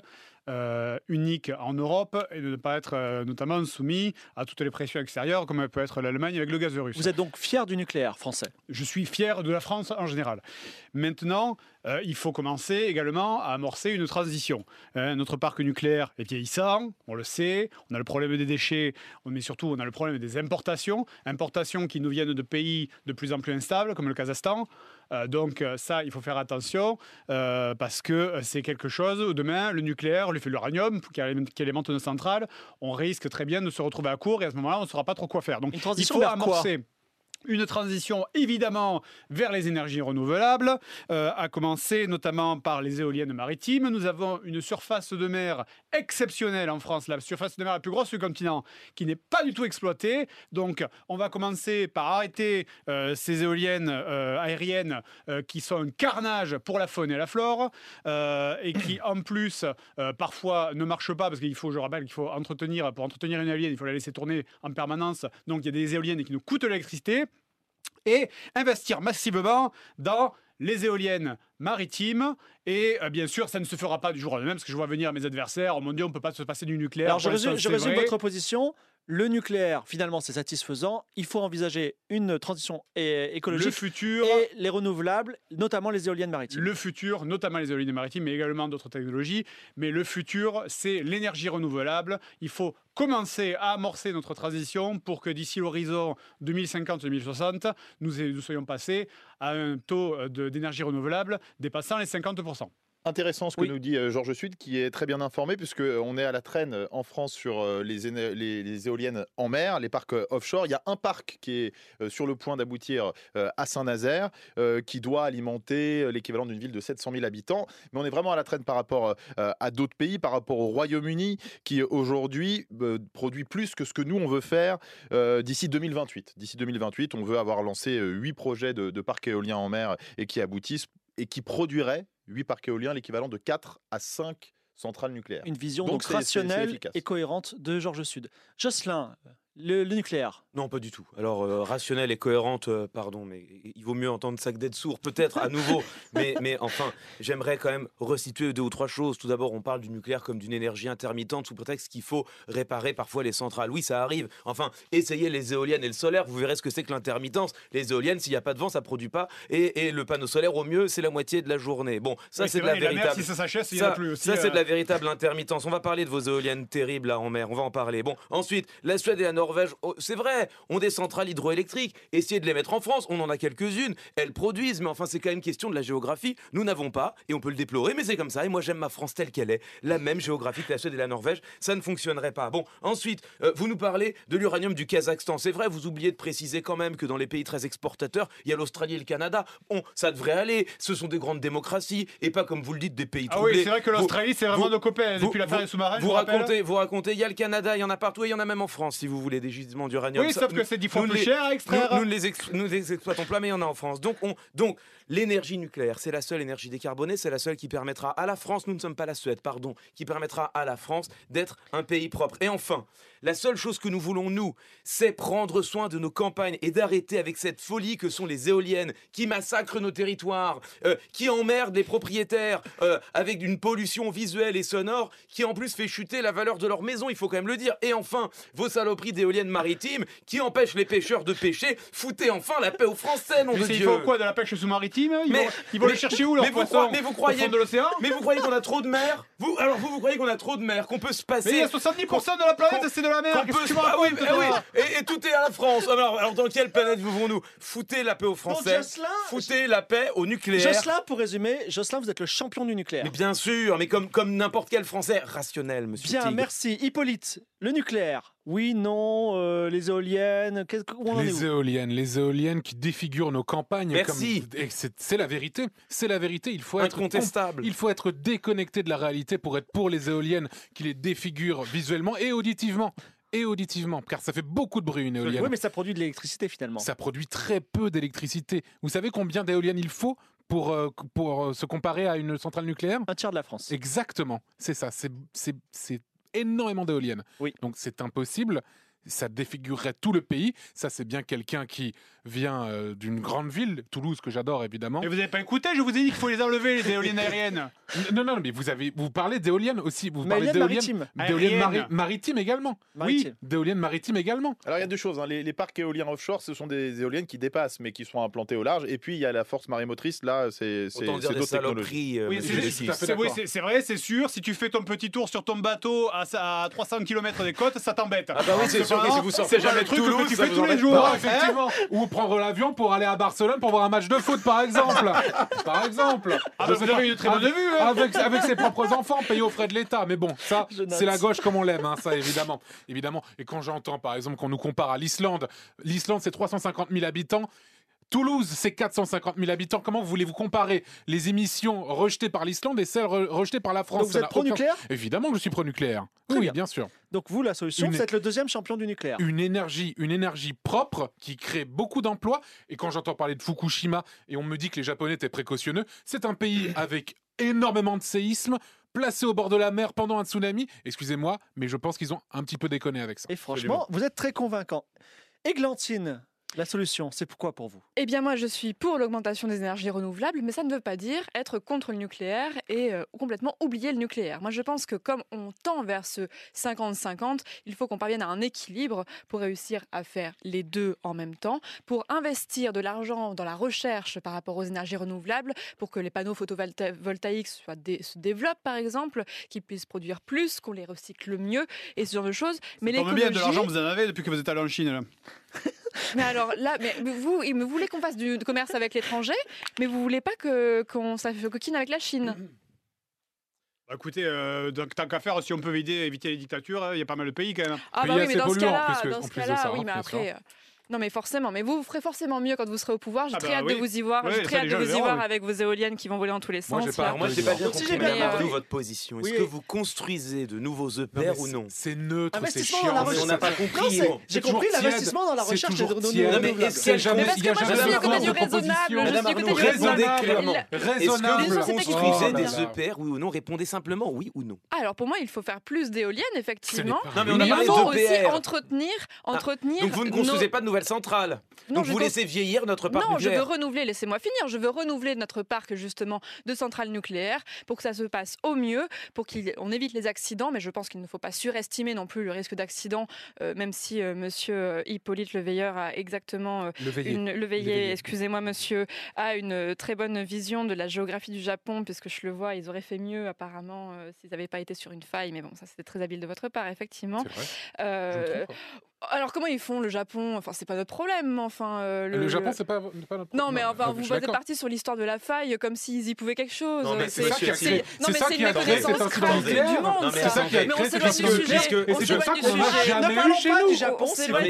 S6: euh, unique en Europe et de ne pas être euh, notamment soumis à toutes les pressions extérieures comme peut être l'Allemagne avec le gaz russe.
S1: Vous êtes donc fier du nucléaire français?
S6: Je suis fier de la France en général. Maintenant, euh, il faut commencer également à amorcer une transition. Notre parc nucléaire est vieillissant, on le sait. On a le problème des déchets, mais surtout on a le problème des importations. Importations qui nous viennent de pays de plus en plus instables, comme le Kazakhstan. Euh, donc euh, ça, il faut faire attention euh, parce que c'est quelque chose où demain, le nucléaire, l'uranium, qui alimente nos centrales, on risque très bien de se retrouver à court et à ce moment-là, on ne saura pas trop quoi faire. Donc il faut
S1: quoi?
S6: amorcer une transition évidemment vers les énergies renouvelables, euh, à commencer notamment par les éoliennes maritimes. Nous avons une surface de mer exceptionnelle en France, la surface de mer la plus grosse du continent, qui n'est pas du tout exploitée. Donc on va commencer par arrêter euh, ces éoliennes euh, aériennes euh, qui sont un carnage pour la faune et la flore, et qui en plus parfois ne marchent pas, parce qu'il faut, je rappelle qu'il faut entretenir, pour entretenir une éolienne, il faut la laisser tourner en permanence. Donc il y a des éoliennes qui nous coûtent l'électricité et investir massivement dans les éoliennes maritimes. Et euh, bien sûr, ça ne se fera pas du jour au lendemain, parce que je vois venir mes adversaires, oh mon Dieu, on ne peut pas se passer du nucléaire.
S1: Alors je résume, je votre position. Le nucléaire, finalement, c'est satisfaisant. Il faut envisager une transition
S6: Le
S1: écologique
S6: futur,
S1: et les renouvelables, notamment les éoliennes maritimes.
S6: le futur, notamment les éoliennes maritimes, mais également d'autres technologies. Mais le futur, c'est l'énergie renouvelable. Il faut commencer à amorcer notre transition pour que d'ici l'horizon 2050-2060, nous, nous soyons passés à un taux euh, d'énergie renouvelable dépassant les 50%.
S3: Intéressant ce que
S1: Oui.
S3: nous dit euh, Georges Sud, qui est très bien informé, puisqu'on est à la traîne euh, en France sur euh, les, éne- les- les éoliennes en mer, les parcs euh, offshore. Il y a un parc qui est euh, sur le point d'aboutir euh, à Saint-Nazaire, euh, qui doit alimenter euh, l'équivalent d'une ville de 700 000 habitants. Mais on est vraiment à la traîne par rapport euh, à d'autres pays, par rapport au Royaume-Uni, qui aujourd'hui euh, produit plus que ce que nous, on veut faire euh, d'ici 2028. D'ici 2028, on veut avoir lancé euh, huit projets de, de parcs éoliens en mer et qui aboutissent et qui produiraient 8 parcs éoliens, l'équivalent de 4 à 5 centrales nucléaires.
S1: Une vision
S3: Donc
S1: donc, rationnelle et cohérente de Georges Sud. Jocelyn, le, le nucléaire.
S5: Non, pas du tout. Alors, euh, rationnelle et cohérente, euh, pardon, mais il vaut mieux entendre ça que d'être sourd, peut-être à nouveau. [LAUGHS] mais, mais enfin, j'aimerais quand même resituer deux ou trois choses. Tout d'abord, on parle du nucléaire comme d'une énergie intermittente sous prétexte qu'il faut réparer parfois les centrales. Oui, ça arrive. Enfin, essayez les éoliennes et le solaire, vous verrez ce que c'est que l'intermittence. Les éoliennes, s'il n'y a pas de vent, ça produit pas. Et, et le panneau solaire, au mieux, c'est la moitié de la journée. Bon, ça,
S6: Oui,
S5: c'est de la
S6: mer,
S5: véritable.
S6: si ça s'achève, il
S5: Ça,
S6: plus aussi.
S5: ça, c'est de
S6: euh,
S5: la véritable intermittence. On va parler de vos éoliennes terribles là en mer. On va en parler. Bon, ensuite, la Suède et la Norvège, oh, c'est vrai, ont des centrales hydroélectriques. Essayez de les mettre en France. On en a quelques-unes. Elles produisent, mais enfin, c'est quand même question de la géographie. Nous n'avons pas, et on peut le déplorer, mais c'est comme ça. Et moi, j'aime ma France telle qu'elle est. La même géographie que la Suède et la Norvège. Ça ne fonctionnerait pas. Bon, ensuite, euh, vous nous parlez de l'uranium du Kazakhstan. C'est vrai, vous oubliez de préciser quand même que dans les pays très exportateurs, il y a l'Australie et le Canada. Bon, ça devrait aller. Ce sont des grandes démocraties et pas, comme vous le dites, des pays
S6: Ah
S5: troublés.
S6: oui, c'est vrai que l'Australie, c'est vraiment
S5: vous-
S6: nos copains.
S5: vous-
S6: Depuis l'affaire des sous-marins,
S5: vous
S6: vous
S5: racontez, vous racontez, il y a le Canada, il y en a partout et il y en a même en France, si vous voulez, des gisements d'uranium.
S6: Oui, sauf que c'est dix fois
S5: nous
S6: plus cher à extraire.
S5: Nous, ne les, exploitons pas, mais il y en a en France. Donc, on, donc l'énergie nucléaire, c'est la seule énergie décarbonée, c'est la seule qui permettra à la France, nous ne sommes pas la Suède, pardon, qui permettra à la France d'être un pays propre. Et enfin, la seule chose que nous voulons, nous, c'est prendre soin de nos campagnes et d'arrêter avec cette folie que sont les éoliennes qui massacrent nos territoires, euh, qui emmerdent les propriétaires euh, avec une pollution visuelle et sonore qui en plus fait chuter la valeur de leur maison, il faut quand même le dire. Et enfin, vos saloperies d'éoliennes maritimes qui empêchent les pêcheurs de pêcher, foutez enfin la paix aux Français, nom
S6: Mais
S5: de
S6: il
S5: Dieu
S6: faut quoi de la pêche sous-maritime Ils
S5: Mais-
S6: vont, ils vont
S5: mais-
S6: le chercher où leur
S5: mais vous
S6: poisson
S5: croyez- mais vous croyez-
S6: Au fond de l'océan
S5: Mais vous croyez qu'on a trop de mer vous, Alors vous, vous croyez qu'on a trop de mer, qu'on peut se passer
S6: Mais il y a 70% de la planète, c'est de la mer
S5: peut
S6: que tu
S5: se- Ah oui,
S6: racontes
S5: ah oui,
S6: toi
S5: et, et tout est à la France. Alors, alors dans quelle planète vivons-nous Foutez la paix aux Français.
S1: Jocelyn,
S5: Foutez la paix au nucléaire.
S1: Jocelyn, pour résumer, Jocelyn, vous êtes le champion du nucléaire.
S5: Mais bien sûr, mais comme, comme n'importe quel Français rationnel, monsieur
S1: Bien,
S5: Tigre.
S1: merci. Hippolyte, le nucléaire, Oui, non, euh, les éoliennes, qu'est-ce que- où on en est
S4: Les
S1: où
S4: éoliennes, les éoliennes qui défigurent nos campagnes.
S5: Merci.
S4: C'est la vérité. C'est la vérité. Il faut être
S5: Incontestable.
S4: Il faut être déconnecté de la réalité pour être pour les éoliennes qui les défigurent visuellement et auditivement. Et auditivement, car ça fait beaucoup de bruit une éolienne.
S1: Oui, mais ça produit de l'électricité finalement.
S4: Ça produit très peu d'électricité. Vous savez combien d'éoliennes il faut pour, euh, pour euh, se comparer à une centrale nucléaire?
S1: Un tiers de la France.
S4: Exactement, c'est ça. C'est énormément d'éoliennes.
S1: Oui.
S4: Donc c'est impossible. Ça défigurerait tout le pays. Ça, c'est bien quelqu'un qui vient euh, d'une grande ville, Toulouse, que j'adore évidemment.
S6: Et vous n'avez pas écouté Je vous ai dit qu'il faut les enlever, les éoliennes aériennes. [LAUGHS]
S4: Non, non, mais vous avez, vous parlez d'éoliennes aussi. Vous parlez
S1: éoliennes
S4: d'éoliennes,
S1: maritimes.
S4: d'éoliennes mari- maritimes également.
S1: Maritime.
S4: Oui, d'éoliennes maritimes également.
S3: Alors il y a deux choses. hein. Les, les parcs éoliens offshore, ce sont des éoliennes qui dépassent, mais qui sont implantées au large. Et puis il y a la force marémotrice. Là, c'est c'est
S5: Autant dire
S3: c'est
S5: des
S3: d'autres technologies.
S5: euh,
S6: Oui, c'est- oui, vrai, c'est sûr. Si tu fais ton petit tour sur ton bateau à, sa- à 300 km des côtes, ça t'embête.
S5: Ah bah oui, c'est sûr vous sortez jamais
S6: le
S5: de
S6: truc que
S5: Toulouse,
S6: tu fais tous les jours. hein.
S4: Effectivement. Ou prendre l'avion pour aller à Barcelone pour voir un match de foot, par exemple. [LAUGHS] par exemple.
S6: Ah
S4: Je
S6: bah,
S4: sais
S6: vous
S4: pas.
S6: avez une très bonne
S4: Avec-
S6: vue. hein.
S4: Avec, avec ses propres enfants, payés aux frais de l'État. Mais bon, ça, c'est la gauche comme on l'aime, hein, ça, évidemment. évidemment. Et quand j'entends, par exemple, qu'on nous compare à l'Islande, l'Islande, c'est 350 000 habitants. Toulouse, c'est 450 000 habitants. Comment voulez-vous comparer les émissions rejetées par l'Islande et celles re- rejetées par la France?
S1: Donc vous êtes
S4: aucun-
S1: pro-nucléaire?
S4: Évidemment que je suis pro-nucléaire. Oui,
S1: bien.
S4: bien sûr.
S1: Donc vous, la solution,
S4: Une-
S1: c'est être le deuxième champion du nucléaire.
S4: une énergie, une énergie propre qui crée beaucoup d'emplois. Et quand j'entends parler de Fukushima et on me dit que les Japonais étaient précautionneux, c'est un pays [COUGHS] avec énormément de séismes, placé au bord de la mer pendant un tsunami. Excusez-moi, mais je pense qu'ils ont un petit peu déconné avec ça.
S1: Et franchement, vous êtes très convaincant. Églantine, la solution, c'est pourquoi pour vous?
S2: Eh bien, moi, je suis pour l'augmentation des énergies renouvelables, mais ça ne veut pas dire être contre le nucléaire et euh, complètement oublier le nucléaire. Moi, je pense que comme on tend vers ce 50-50, il faut qu'on parvienne à un équilibre pour réussir à faire les deux en même temps, pour investir de l'argent dans la recherche par rapport aux énergies renouvelables, pour que les panneaux photovoltaïques soient dé- se développent, par exemple, qu'ils puissent produire plus, qu'on les recycle mieux et ce genre de choses. Mais
S6: tombe bien, de
S2: l'écologie-
S6: l'argent, vous en avez depuis que vous êtes allé en Chine. Là. [LAUGHS]
S2: mais alors là, mais vous, il me voulez qu'on fasse du commerce avec l'étranger, mais vous voulez pas que qu'on coquine avec la Chine.
S6: Bah, écoutez, euh, donc, tant qu'à faire, si on peut éviter, éviter les dictatures, hein, il y a pas mal de pays quand même.
S2: Ah bah oui, mais dans ce
S4: polluant, en
S2: cas-là, dans ce cas-là,
S4: ça,
S2: oui,
S4: hein,
S2: mais après. Euh, Non mais forcément, mais vous, vous ferez forcément mieux quand vous serez au pouvoir. J'ai
S6: Ah
S2: très
S6: bah
S2: hâte
S6: oui.
S2: de vous y voir.
S6: Ouais,
S2: J'ai très hâte de vous y voir
S6: oui.
S2: avec vos éoliennes qui vont voler dans tous les sens.
S4: pas-
S5: moi, je n'ai pas bien
S1: si
S5: compris,
S1: j'ai bien
S5: Madame
S1: compris-
S5: Arnaud, votre position. Est-ce
S1: Oui.
S5: que vous construisez de nouveaux EPR ou non
S4: C'est neutre, c'est
S1: Investissement
S4: chiant.
S1: dans la
S5: Mais on n'a pas compris.
S1: J'ai compris l'investissement dans la recherche
S4: toujours
S1: renouvelables.
S5: est-ce
S4: C'est
S5: qu'il y a
S4: jamais-
S2: du
S4: de
S2: côté du
S4: proposition.
S2: raisonnable, raisonnable.
S5: Est-ce que vous construisez des. EPR, oui ou non Répondez simplement oui ou non.
S2: Alors pour moi, il faut faire plus d'éoliennes, effectivement.
S4: Pas
S5: Non, mais on a parlé
S2: faut aussi
S5: d'EPR.
S2: entretenir, entretenir.
S5: Donc vous ne construisez pas de nouvelles
S2: Non,
S5: Donc vous laissez vieillir notre parc
S2: Non, je veux
S5: nucléaire.
S2: renouveler, laissez-moi finir, je veux renouveler notre parc justement de centrales nucléaires pour que ça se passe au mieux, pour qu'on évite les accidents, mais je pense qu'il ne faut pas surestimer non plus le risque d'accident, euh, même si euh, monsieur euh, Hippolyte Leveilleur a exactement euh, une, excusez-moi monsieur, a une euh, très bonne vision de la géographie du Japon, puisque je le vois, ils auraient fait mieux apparemment s'ils n'avaient pas été sur une faille, mais bon, ça c'était très habile de votre part, effectivement.
S4: C'est vrai. Je me trompe.
S2: Alors comment ils font le Japon? Enfin, c'est pas notre problème, enfin. euh,
S4: Le, Japon, c'est pas, pas notre
S2: non, mais enfin, vous êtes parti sur l'histoire de la faille comme s'ils y pouvaient quelque chose.
S5: Non, mais c'est ça qui a créé-
S4: c'est
S2: c'est du monde.
S5: Non, mais
S2: ça.
S5: c'est ça qui a
S4: créé cet
S2: s'éloigne du
S4: incident
S2: sujet.
S4: nucléaire. Et
S2: On
S4: c'est ça
S2: du
S4: qu'on n'a jamais
S1: Ne
S4: eu chez
S1: pas
S4: nous.
S1: du Japon,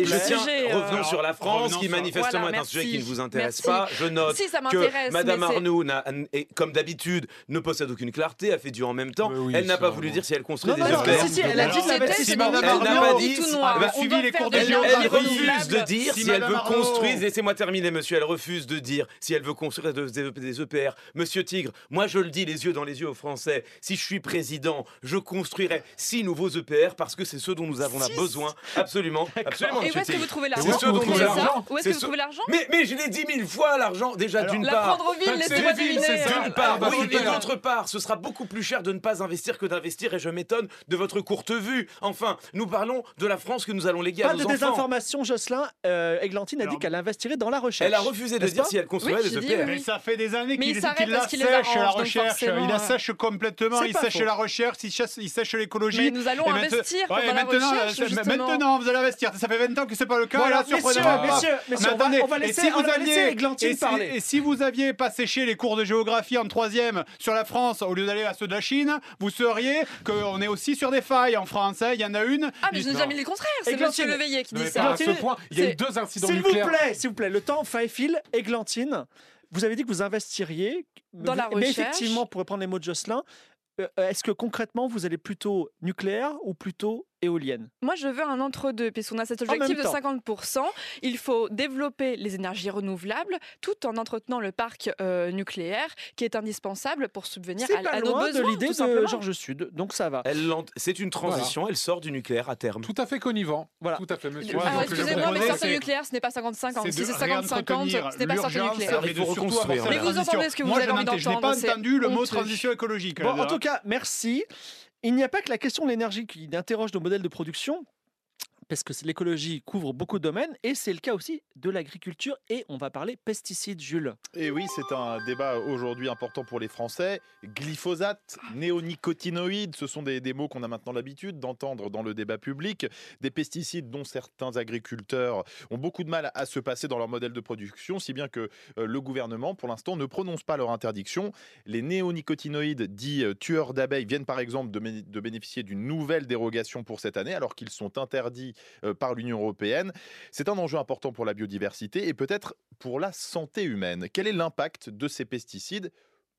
S1: plaît.
S5: tiens,
S2: sujet,
S5: revenons
S2: euh,
S5: sur la France, qui manifestement est un sujet qui ne vous intéresse pas. Je note que. Madame
S2: c'est-
S5: et comme d'habitude, ne possède aucune clarté, a fait du en même temps. Elle n'a pas voulu dire si elle construit des
S1: non, non,
S5: EPR.
S1: si, si, elle
S5: n'a
S2: tout
S5: dit-
S6: elle a
S2: On
S6: suivi les cours
S2: des
S6: de
S5: Elle,
S6: géo-
S2: énergies
S5: elle refuse de dire
S6: Si
S5: si, elle veut
S6: Arnaud-
S5: construire. Laissez-moi terminer, monsieur. Elle refuse de dire si elle veut construire des, des- des EPR. Monsieur Tigre, moi je le dis les yeux dans les yeux aux Français. Si je suis président, je construirai six nouveaux EPR parce que c'est ce dont nous avons
S1: Six
S5: besoin. Absolument, absolument,
S2: Et où est-ce que vous trouvez l'argent
S4: où est-ce que vous trouvez l'argent
S2: Où est-ce
S5: C'est
S2: que vous
S5: ce-
S2: trouvez l'argent
S5: Mais, mais je l'ai dit mille fois, l'argent. Déjà, d'une
S2: La
S5: part.
S2: prendre aux villes, laissez-moi deviner.
S5: D'une part,
S4: Ah
S5: oui, et d'autre part, ce sera beaucoup plus cher de ne pas investir que d'investir, et je m'étonne de votre courte vue. Enfin, nous parlons de la France que nous allons léguer à
S1: Pas de
S5: enfants.
S1: désinformation, Jocelyn. Euh, Églantine a dit
S6: Alors-
S1: qu'elle investirait dans la recherche.
S5: Elle a refusé de dire si elle construirait
S2: Oui,
S5: des
S2: dit
S5: EPR.
S6: Mais ça fait des années qu'il qu'il la sèche, la recherche. Il la sèche complètement, il sèche la recherche, il sèche, l'écologie.
S2: Mais nous allons
S6: Et maintenant-
S2: investir
S6: Ouais,
S2: dans la recherche, justement.
S6: maintenant, vous allez investir. Ça fait 20 ans que c'est pas le cas.
S1: Bon,
S6: et là,
S1: alors, messieurs,
S6: pas.
S1: messieurs, on va- laisser-
S6: si,
S1: parler.
S6: et si vous aviez pas séché les cours de géographie en troisième sur la France au lieu d'aller à ceux de la Chine, vous sauriez qu'on est aussi sur des failles en France. hein. Il y en a une.
S2: Ah, mais je n'ai jamais dit le contraire. C'est
S1: Églantine.
S2: Leveillé qui dit
S4: mais
S2: ça.
S4: à ce point. Il y a eu deux incidents
S1: S'il vous plaît, s'il vous plaît, le temps fait fil. Églantine, vous avez dit que vous investiriez
S2: Dans la
S1: mais
S2: recherche.
S1: effectivement, pour reprendre les mots de Jocelyn, euh, est-ce que concrètement vous allez plutôt nucléaire ou plutôt éolienne
S2: Moi, je veux un entre-deux, puisqu'on a cet objectif de
S1: temps.
S2: 50%. Il faut développer les énergies renouvelables tout en entretenant le parc euh, nucléaire qui est indispensable pour subvenir à,
S1: pas
S2: à nos
S1: loin
S2: besoins.
S1: de l'idée de. Georges Sud, donc ça va.
S5: Elle lente- C'est une transition, elle sort du nucléaire à terme.
S4: Tout à fait connivant.
S1: Voilà.
S4: Tout à fait, monsieur.
S6: Je
S2: excusez-moi, mais sortir nucléaire, ce n'est pas 50-50.
S6: C'est
S2: Si c'est 50-50,
S6: réentretenir
S2: ce n'est pas sortir nucléaire.
S6: mais
S5: Il faut reconstruire.
S2: vous entendez ce que vous avez
S6: je
S2: envie
S6: n'entends- Je n'ai pas entendu le mot transition écologique.
S1: Bon, en tout cas, merci. Il n'y a pas que la question de l'énergie qui interroge nos modèles de production, parce que l'écologie couvre beaucoup de domaines, et c'est le cas aussi de l'agriculture, et on va parler pesticides, Jules.
S3: Et oui, c'est un débat aujourd'hui important pour les Français. Glyphosate, néonicotinoïdes, ce sont des, des mots qu'on a maintenant l'habitude d'entendre dans le débat public. Des pesticides dont certains agriculteurs ont beaucoup de mal à se passer dans leur modèle de production, si bien que euh, le gouvernement, pour l'instant, ne prononce pas leur interdiction. Les néonicotinoïdes, dits euh, tueurs d'abeilles, viennent par exemple de, bénéficier d'une nouvelle dérogation pour cette année, alors qu'ils sont interdits par l'Union européenne. C'est un enjeu important pour la biodiversité et peut-être pour la santé humaine. Quel est l'impact de ces pesticides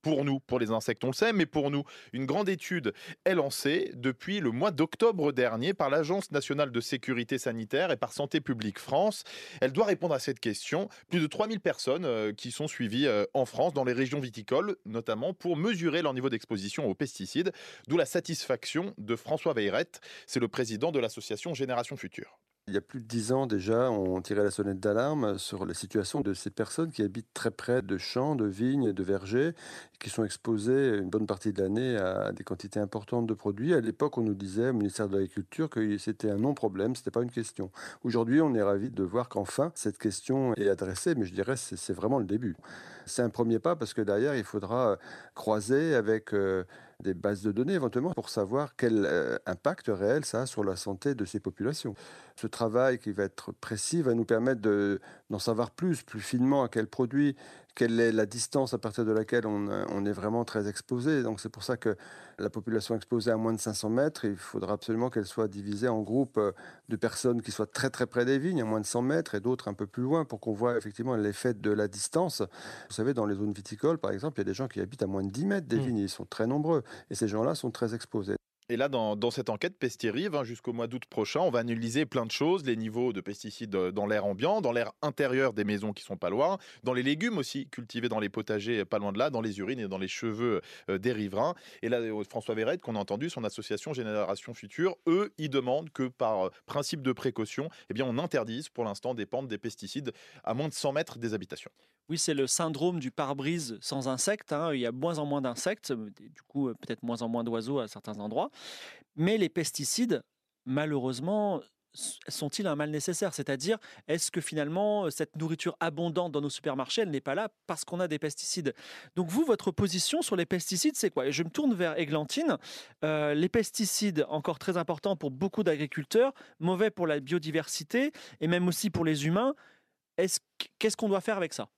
S3: pour nous, pour les insectes, on le sait, mais pour nous, une grande étude est lancée depuis le mois d'octobre dernier par l'Agence nationale de sécurité sanitaire et par Santé publique France. Elle doit répondre à cette question. Plus de 3000 personnes euh, qui sont suivies euh, en France, dans les régions viticoles, notamment pour mesurer leur niveau d'exposition aux pesticides, d'où la satisfaction de François Veyrette, c'est le président de l'association Génération Future.
S10: Il y a plus de dix ans déjà, on tirait la sonnette d'alarme sur la situation de ces personnes qui habitent très près de champs, de vignes, de vergers, qui sont exposées une bonne partie de l'année à des quantités importantes de produits. À l'époque, on nous disait au ministère de l'Agriculture que c'était un non-problème, c'était pas une question. Aujourd'hui, on est ravi de voir qu'enfin cette question est adressée, mais je dirais c'est c'est vraiment le début. C'est un premier pas parce que derrière, il faudra croiser avec euh, des bases de données éventuellement pour savoir quel euh, impact réel ça a sur la santé de ces populations. Ce travail qui va être précis va nous permettre de- d'en savoir plus, plus finement à quel produit, quelle est la distance à partir de laquelle on, euh, on est vraiment très exposé. Donc c'est pour ça que la population exposée à moins de 500 mètres, il faudra absolument qu'elle soit divisée en groupes euh, de personnes qui soient très très près des vignes, à moins de 100 mètres, et d'autres un peu plus loin, pour qu'on voit effectivement l'effet de la distance. Vous savez, dans les zones viticoles, par exemple, il y a des gens qui habitent à moins de 10 mètres des
S1: Mm.
S10: vignes, ils sont très nombreux, et ces gens-là sont très exposés.
S3: Et là, dans, cette enquête Pestirive, hein, jusqu'au mois d'août prochain, on va analyser plein de choses, les niveaux de pesticides euh, dans l'air ambiant, dans l'air intérieur des maisons qui sont pas loin, dans les légumes aussi cultivés dans les potagers euh, pas loin de là, dans les urines et dans les cheveux euh, des riverains. Et là, François Verrette, qu'on a entendu, son association Génération Future, eux, ils demandent que par principe de précaution, eh on interdise pour l'instant des des pesticides à moins de 100 mètres des habitations.
S1: Oui, c'est le syndrome du pare-brise sans insectes. hein. Il y a moins en moins d'insectes, du coup euh, peut-être moins en moins d'oiseaux à certains endroits. Mais les pesticides, malheureusement, sont-ils un mal nécessaire? C'est-à-dire, est-ce que finalement, euh, cette nourriture abondante dans nos supermarchés, elle n'est pas là parce qu'on a des pesticides? Donc vous, votre position sur les pesticides, c'est quoi? Et Je me tourne vers Églantine. Euh, les pesticides, encore très importants pour beaucoup d'agriculteurs, mauvais pour la biodiversité et même aussi pour les humains. Est-ce qu- Qu'est-ce qu'on doit faire avec ça?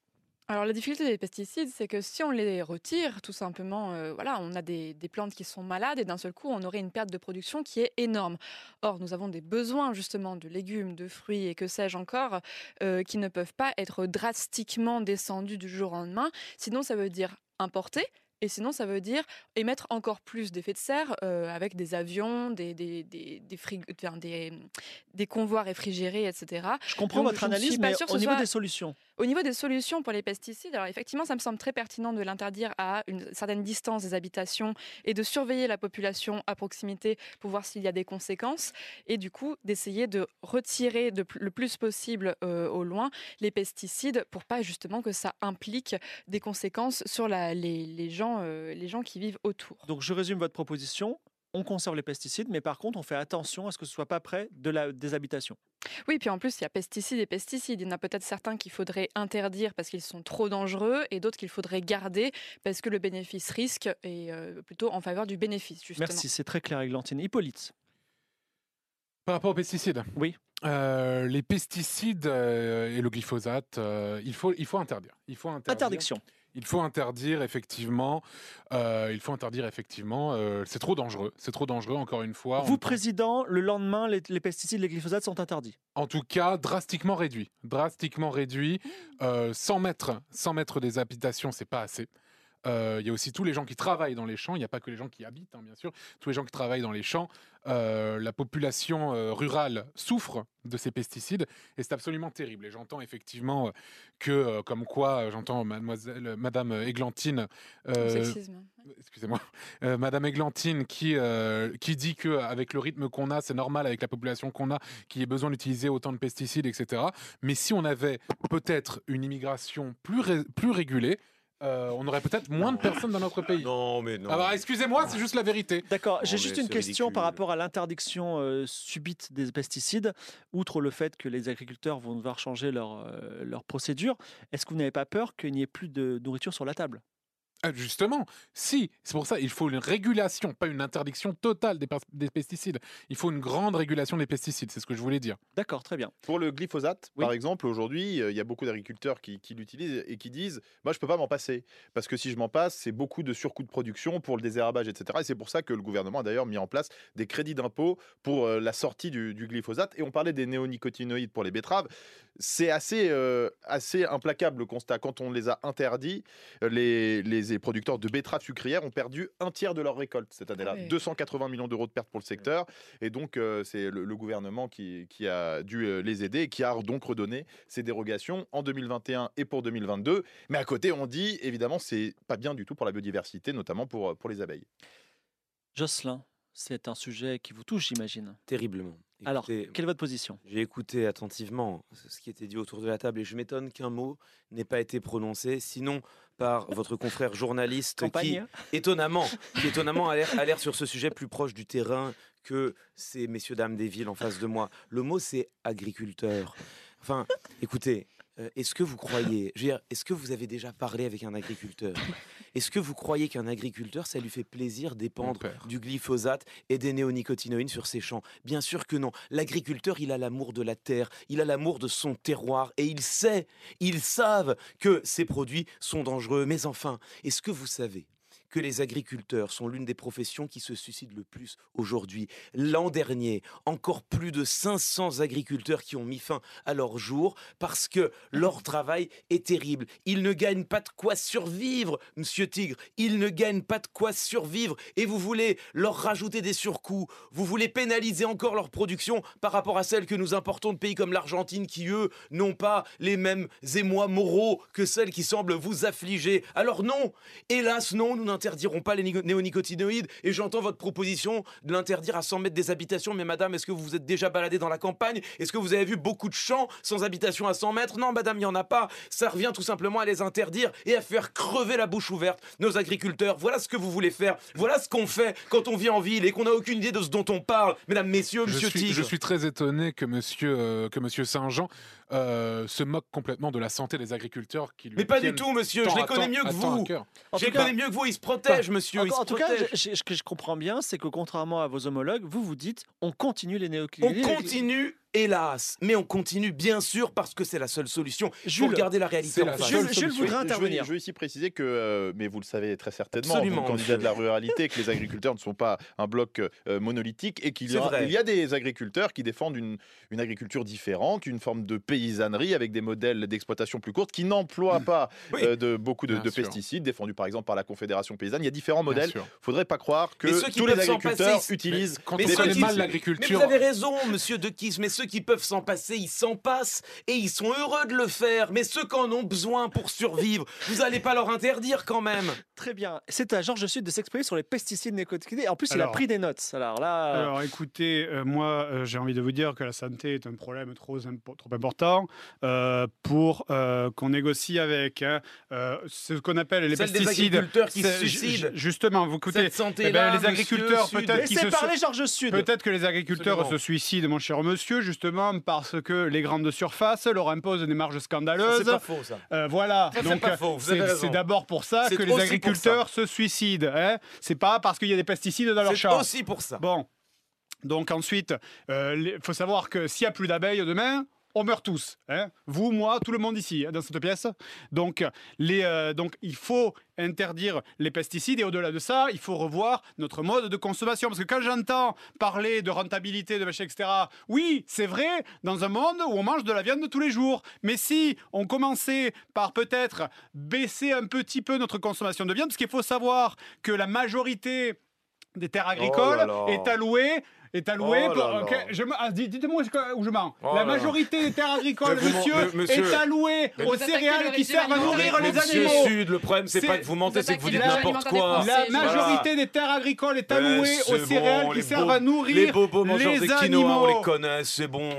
S2: Alors la difficulté des pesticides, c'est que si on les retire, tout simplement, euh, voilà, on a des, des plantes qui sont malades et d'un seul coup, on aurait une perte de production qui est énorme. Or, nous avons des besoins justement de légumes, de fruits et que sais-je encore, euh, qui ne peuvent pas être drastiquement descendus du jour au lendemain. Sinon, ça veut dire importer. Et sinon, ça veut dire émettre encore plus d'effets de serre euh, avec des avions, des, des, des, des, frig- enfin, des, des convois réfrigérés, etc.
S1: Je comprends
S2: Donc,
S1: votre
S2: je
S1: analyse, mais au niveau
S2: soit-
S1: des solutions.
S2: Au niveau des solutions pour les pesticides, alors effectivement, ça me semble très pertinent de l'interdire à une certaine distance des habitations et de surveiller la population à proximité pour voir s'il y a des conséquences et du coup d'essayer de retirer le plus possible au loin les pesticides pour pas justement que ça implique des conséquences sur les, gens, les gens qui vivent autour.
S1: Donc je résume votre proposition. On conserve les pesticides, mais par contre, on fait attention à ce que ce soit pas près de la, des habitations.
S2: Oui, puis en plus, il y a pesticides et pesticides. Il y en a peut-être certains qu'il faudrait interdire parce qu'ils sont trop dangereux et d'autres qu'il faudrait garder parce que le bénéfice-risque est euh, plutôt en faveur du bénéfice, justement.
S1: Merci, c'est très clair, Églantine. Hippolyte.
S4: Par rapport aux pesticides
S1: Oui.
S4: Euh, les pesticides euh, et le glyphosate, euh, il, faut, il faut interdire. Il faut interdire.
S1: Interdiction.
S4: Il faut interdire effectivement. euh, il faut interdire effectivement. euh, c'est trop dangereux. C'est trop dangereux. Encore une fois.
S1: Vous,
S4: On-
S1: président, le lendemain, les, les pesticides, les glyphosates sont interdits.
S4: En tout cas, drastiquement réduit. Drastiquement réduit. Euh, 100 mètres, 100 mètres des habitations, c'est pas assez. Euh, Il y a aussi tous les gens qui travaillent dans les champs. Il n'y a pas que les gens qui habitent, hein, bien sûr. Tous les gens qui travaillent dans les champs. Euh, la population euh, rurale souffre de ces pesticides et c'est absolument terrible. Et j'entends effectivement que, comme quoi, j'entends mademoiselle, Madame Églantine, excusez-moi, Madame Églantine qui, qui dit que avec le rythme qu'on a, c'est normal avec la population qu'on a, qu'il y ait besoin d'utiliser autant de pesticides, etc. Mais si on avait peut-être une immigration plus, ré- plus régulée, euh, on aurait peut-être moins de personnes dans notre pays.
S5: Non, mais non.
S4: Bah, excusez-moi, c'est juste la vérité.
S1: D'accord, j'ai juste une question par rapport à l'interdiction euh, subite des pesticides. Outre le fait que les agriculteurs vont devoir changer leur, euh, leur procédure, est-ce que vous n'avez pas peur qu'il n'y ait plus de nourriture sur la table?
S4: Justement, si, c'est pour ça il faut une régulation, pas une interdiction totale des, pesticides. Il faut une grande régulation des pesticides, c'est ce que je voulais dire.
S1: D'accord, très bien.
S3: Pour le glyphosate,
S1: Oui.
S3: par exemple, aujourd'hui, euh, il y a beaucoup d'agriculteurs qui, qui l'utilisent et qui disent Moi, je ne peux pas m'en passer. Parce que si je m'en passe, c'est beaucoup de surcoûts de production pour le désherbage, etc. Et c'est pour ça que le gouvernement a d'ailleurs mis en place des crédits d'impôt pour euh, la sortie du, du glyphosate. Et on parlait des néonicotinoïdes pour les betteraves. C'est assez, euh, assez implacable le constat. Quand on les a interdits, les, les, les producteurs de betteraves sucrières ont perdu un tiers de leur récolte cette année-là.
S2: Ah ouais.
S3: 280 millions d'euros de pertes pour le secteur. Et donc, euh, c'est le, le gouvernement qui, qui a dû euh, les aider et qui a donc redonné ces dérogations en 2021 et pour 2022. Mais à côté, on dit, évidemment, c'est pas bien du tout pour la biodiversité, notamment pour, pour les abeilles.
S1: Jocelyn, c'est un sujet qui vous touche, j'imagine.
S5: Terriblement.
S1: Alors, quelle est votre position?
S5: J'ai écouté attentivement ce qui était dit autour de la table et je m'étonne qu'un mot n'ait pas été prononcé, sinon par votre confrère journaliste qui,
S1: Campagne
S5: étonnamment, [LAUGHS] qui étonnamment a l'air- a l'air sur ce sujet plus proche du terrain que ces messieurs dames des villes en face de moi. Le mot c'est agriculteur. Enfin, écoutez, euh, est-ce que vous croyez, je veux dire, est-ce que vous avez déjà parlé avec un agriculteur? Est-ce que vous croyez qu'un agriculteur, ça lui fait plaisir d'épandre du glyphosate et des néonicotinoïdes sur ses champs? Bien sûr que non. L'agriculteur, il a l'amour de la terre, il a l'amour de son terroir et il sait, ils savent que ces produits sont dangereux. Mais enfin, est-ce que vous savez que les agriculteurs sont l'une des professions qui se suicident le plus aujourd'hui. L'an dernier, encore plus de 500 agriculteurs qui ont mis fin à leur jour parce que leur travail est terrible. Ils ne gagnent pas de quoi survivre, monsieur Tigre. Ils ne gagnent pas de quoi survivre. Et vous voulez leur rajouter des surcoûts. Vous voulez pénaliser encore leur production par rapport à celle que nous importons de pays comme l'Argentine qui, eux, n'ont pas les mêmes émois moraux que celles qui semblent vous affliger. Alors non, hélas non, nous n'interdirons pas les nico- néonicotinoïdes et j'entends votre proposition de l'interdire à 100 mètres des habitations. Mais madame, est-ce que vous vous êtes déjà baladé dans la campagne? Est-ce que vous avez vu beaucoup de champs sans habitation à 100 mètres? Non, madame, il n'y en a pas. Ça revient tout simplement à les interdire et à faire crever la bouche ouverte nos agriculteurs. Voilà ce que vous voulez faire. Voilà ce qu'on fait quand on vit en ville et qu'on n'a aucune idée de ce dont on parle. Mesdames, messieurs,
S4: Je
S5: monsieur
S4: suis,
S5: Tigre.
S4: je suis très étonné que monsieur, euh, que monsieur Saint-Jean euh, se moque complètement de la santé des agriculteurs. Qui lui
S5: Mais pas du tout, monsieur. Je les connais mieux que vous. Je les connais mieux que vous. Ils se monsieur.
S1: En,
S5: Ils se
S1: en tout cas,
S5: protègent.
S1: je- je- ce que je comprends bien, c'est que contrairement à vos homologues, vous vous dites on continue les
S5: On
S1: néocliniques.
S5: continue, hélas, mais on continue bien sûr parce que c'est la seule solution. Il faut
S1: Jules,
S5: regarder la réalité en
S4: la
S5: face.
S1: Jules, Jules voudrait
S3: je veux-
S1: intervenir.
S3: Je veux ici préciser que, euh, mais vous le savez très certainement,
S5: Absolument,
S3: vous, candidat de la ruralité, que les agriculteurs ne sont pas un bloc euh, monolithique et qu'il y, a-
S5: vrai.
S3: il y a des agriculteurs qui défendent une, une agriculture différente, une forme de paysannerie avec des modèles d'exploitation plus courtes, qui n'emploient pas
S5: Oui.
S3: euh, de, beaucoup de, pesticides, défendus par exemple par la Confédération paysanne. Il y a différents
S4: Bien
S3: modèles.
S4: sûr.
S3: faudrait pas croire que
S5: Mais
S3: tous les agriculteurs
S5: passer,
S3: utilisent
S4: Quand
S5: Mais
S4: on
S5: ceux
S4: connaît
S5: qui-
S4: mal
S5: Mais
S4: l'agriculture,
S5: vous avez raison, monsieur De Kiss, mais ceux ceux qui peuvent s'en passer, ils s'en passent et ils sont heureux de le faire. Mais ceux qui en ont besoin pour survivre, vous allez pas leur interdire quand même.
S1: Très bien. C'est à Georges Sud de s'exprimer sur les pesticides nécotinés. En plus, il a pris des notes. Alors là,
S6: Alors écoutez, euh, moi euh, j'ai envie de vous dire que la santé est un problème trop, impo- trop important euh, pour euh, qu'on négocie avec. hein. Euh, ce qu'on appelle les
S5: Celle des
S6: pesticides.
S5: agriculteurs qui se suicident.
S6: ju- Justement, vous écoutez.
S5: Cette santé-là,
S6: eh ben, les agriculteurs peut-être qui
S1: laissez
S6: se
S1: parler Georges Sud.
S6: Peut-être que les agriculteurs
S5: Absolument.
S6: se suicident, mon cher monsieur, justement parce que les grandes surfaces leur imposent des marges scandaleuses.
S5: C'est pas faux ça.
S6: Euh, voilà.
S5: Ça, c'est
S6: Donc, euh, c'est c'est d'abord pour ça
S5: C'est
S6: que les agriculteurs se suicident. Hein c'est pas parce qu'il y a des pesticides dans leur
S5: C'est
S6: champ.
S5: aussi pour ça.
S6: Bon. Donc ensuite, il faut savoir que s'il n'y a plus d'abeilles demain, on meurt tous. hein. Vous, moi, tout le monde ici, hein, dans cette pièce. Donc, les, euh, donc il faut interdire les pesticides et au-delà de ça, il faut revoir notre mode de consommation. Parce que quand j'entends parler de rentabilité, de machin, etc., oui, c'est vrai, dans un monde où on mange de la viande tous les jours. Mais si on commençait par peut-être baisser un petit peu notre consommation de viande, parce qu'il faut savoir que la majorité des terres agricoles
S5: là là.
S6: est allouée est allouée
S5: Oh
S6: pour.
S5: là là.
S6: ok, je me- ah, dites- Dites-moi où je mens.
S5: Oh
S6: la
S5: là.
S6: majorité des terres agricoles, monsieur, est allouée aux céréales
S2: le
S6: qui servent à nourrir les
S5: Monsieur
S6: animaux.
S5: Sud, le problème, c'est pas que vous mentez, c'est que vous dites n'importe quoi.
S6: La majorité des terres agricoles est
S5: Ouais,
S6: allouée aux céréales qui servent à nourrir
S5: Les bobos mangeurs
S6: les
S5: de quinoa,
S6: animaux.
S5: on les connaît, c'est bon.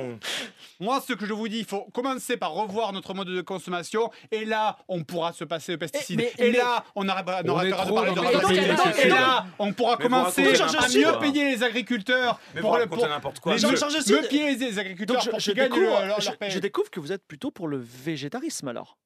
S6: Moi, ce que je vous dis, il faut commencer par revoir notre mode de consommation. Et là, on pourra se passer aux pesticides.
S1: mais-
S6: et
S1: mais-
S6: là, on arrêtera de parler de. Et là, on pourra
S5: Mais
S6: commencer à mieux payer les agriculteurs.
S5: Mais
S6: pour le- pour-
S5: n'importe quoi.
S6: les-
S1: Georges
S6: mieux-
S1: Sud.
S6: mieux payer les agriculteurs
S1: donc je,
S6: pour
S1: je
S6: gagnent
S1: découvre,
S6: leur, leur
S1: je- je découvre que vous êtes plutôt pour le végétarisme alors.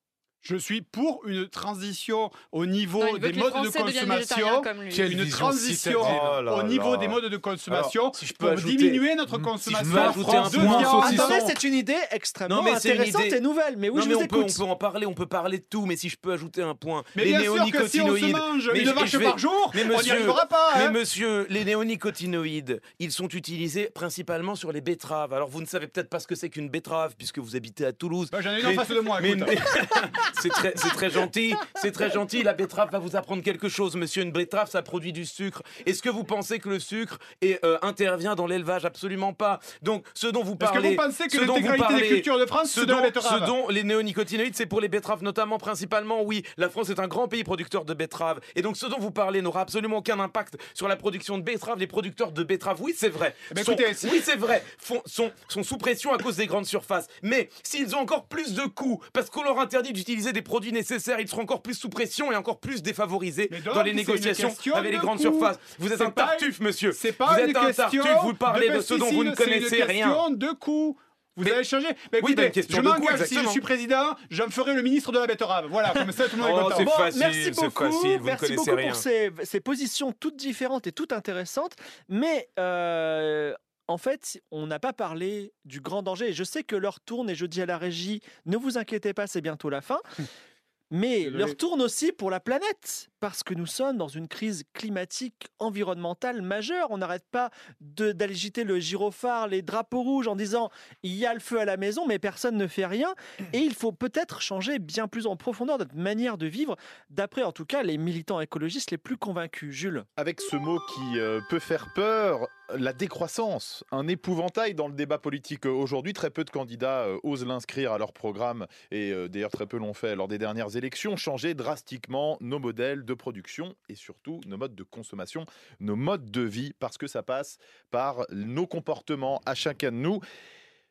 S6: Je suis pour une transition au niveau
S2: Non,
S6: des modes de consommation. Une transition.
S5: Oh là
S6: au niveau
S5: là.
S6: des modes de consommation
S5: Alors, si je peux
S6: pour
S5: ajouter-
S6: diminuer notre
S5: si je peux
S6: consommation
S5: ajouter un
S6: de
S5: point
S6: viande.
S1: Attendez, c'est une idée extrêmement
S5: Non, mais
S1: intéressante
S5: idée-
S1: et nouvelle. Mais oui,
S5: non,
S1: je
S5: mais
S1: vous
S5: on peut, on
S1: écoute.
S5: peut en parler, on peut parler de tout, mais si je peux ajouter un point.
S6: Mais
S5: les
S6: bien sûr que si on se
S5: néonicotinoïdes.
S6: mange
S5: Mais
S6: une
S5: je-
S6: vache
S5: je vais-
S6: par jour,
S5: mais
S6: on n'y
S5: monsieur-
S6: arrivera pas.
S5: Mais
S6: hein.
S5: monsieur, les néonicotinoïdes, ils sont utilisés principalement sur les betteraves. Alors vous ne savez peut-être pas ce que c'est qu'une betterave puisque vous habitez à Toulouse.
S6: Bah, J'en ai une en
S5: Mais-
S6: face de moi. [LAUGHS]
S5: C'est très, gentil, c'est très gentil. La betterave va vous apprendre quelque chose, monsieur. Une betterave, ça produit du sucre. Est-ce que vous pensez que le sucre est, euh, intervient dans l'élevage? Absolument pas. Donc, ce dont vous
S6: Est-ce que
S5: parlez,
S6: vous pensez que l'intégralité des
S5: parlez-
S6: cultures de France,
S5: ce
S6: c'est de la
S5: dont,
S6: betterave?
S5: ce dont les néonicotinoïdes, c'est pour les betteraves, notamment, principalement, oui. La France est un grand pays producteur de betteraves. Et donc, ce dont vous parlez n'aura absolument aucun impact sur la production de betteraves. Les producteurs de betteraves, oui, c'est vrai.
S6: Eh ben,
S5: sont-
S6: écoutez, si-
S5: oui, c'est vrai. Font- sont, sont sous pression à cause des grandes surfaces. Mais s'ils ont encore plus de coûts, parce qu'on leur interdit d'utiliser des produits nécessaires, ils seront encore plus sous pression et encore plus défavorisés
S6: donc,
S5: dans les négociations avec les
S6: de
S5: grandes surfaces. Vous êtes un tartuffe, monsieur.
S6: C'est
S5: vous
S6: pas
S5: êtes
S6: une
S5: un tartuffe, vous parlez de, ce dont vous ne connaissez rien.
S6: de coût. Vous
S5: Mais-
S6: allez changer. Mais
S5: Oui,
S6: écoutez,
S5: une question
S6: je
S5: de
S6: m'engage. Si je suis président, j'en ferai le ministre de la betterave. Voilà, comme ça, tout le monde est
S5: Oh,
S6: content.
S5: c'est
S1: Bon,
S5: facile,
S1: merci
S5: c'est
S1: beaucoup,
S5: facile, vous
S1: merci beaucoup
S5: rien.
S1: pour ces, ces positions toutes différentes et toutes intéressantes. Mais euh, en fait, on n'a pas parlé du grand danger. Et je sais que l'heure tourne et je dis à la régie, ne vous inquiétez pas, c'est bientôt la fin. [LAUGHS] Mais l'heure tourne aussi pour la planète, parce que nous sommes dans une crise climatique environnementale majeure. On n'arrête pas d'agiter le gyrophare, les drapeaux rouges en disant il y a le feu à la maison, mais personne ne fait rien. Et il faut peut-être changer bien plus en profondeur notre manière de vivre, d'après en tout cas les militants écologistes les plus convaincus. Jules.
S3: Avec ce mot qui euh, peut faire peur, la décroissance, un épouvantail dans le débat politique euh, aujourd'hui. Très peu de candidats euh, osent l'inscrire à leur programme et d'ailleurs très peu l'ont fait lors des dernières élections. Changer drastiquement nos modèles de production et surtout nos modes de consommation, nos modes de vie, parce que ça passe par nos comportements à chacun de nous.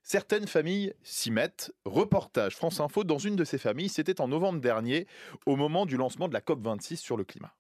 S3: Certaines familles s'y mettent. Reportage France Info dans une de ces familles, c'était en novembre dernier, au moment du lancement de la COP26 sur le climat.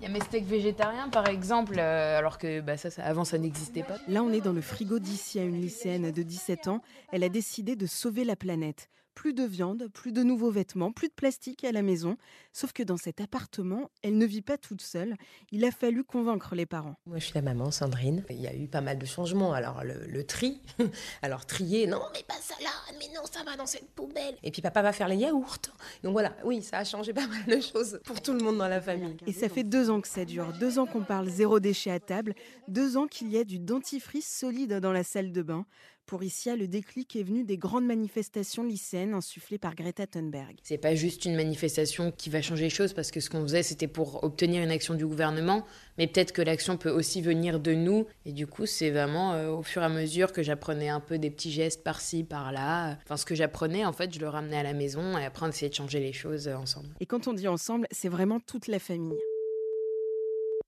S11: Il y a mes steaks végétariens par exemple, euh, alors que bah, ça, ça- avant ça n'existait pas.
S12: Là, on est dans le frigo d'ici à une lycéenne de 17 ans. Elle a décidé de sauver la planète. Plus de viande, plus de nouveaux vêtements, plus de plastique à la maison. Sauf que dans cet appartement, elle ne vit pas toute seule. Il a fallu convaincre les parents.
S13: Moi, je suis la maman, Sandrine. Il y a eu pas mal de changements. Alors, le, le tri. [LAUGHS] Alors, trier, non, mais pas ça là. Mais non, ça va dans cette poubelle. Et puis, papa va faire les yaourts. Donc, voilà, oui, ça a changé pas mal de choses pour tout le monde dans la famille.
S12: Et ça fait deux ans que ça dure. Deux ans qu'on parle zéro déchet à table. Deux ans qu'il y a du dentifrice solide dans la salle de bain. Pour Isia, le déclic est venu des grandes manifestations lycéennes insufflées par Greta Thunberg.
S11: C'est pas juste une manifestation qui va changer les choses parce que ce qu'on faisait c'était pour obtenir une action du gouvernement, mais peut-être que l'action peut aussi venir de nous. Et du coup, c'est vraiment euh, au fur et à mesure que j'apprenais un peu des petits gestes par-ci, par-là. Enfin, ce que j'apprenais, en fait, je le ramenais à la maison et après on essayait de changer les choses euh, ensemble.
S12: Et quand on dit ensemble, c'est vraiment toute la famille.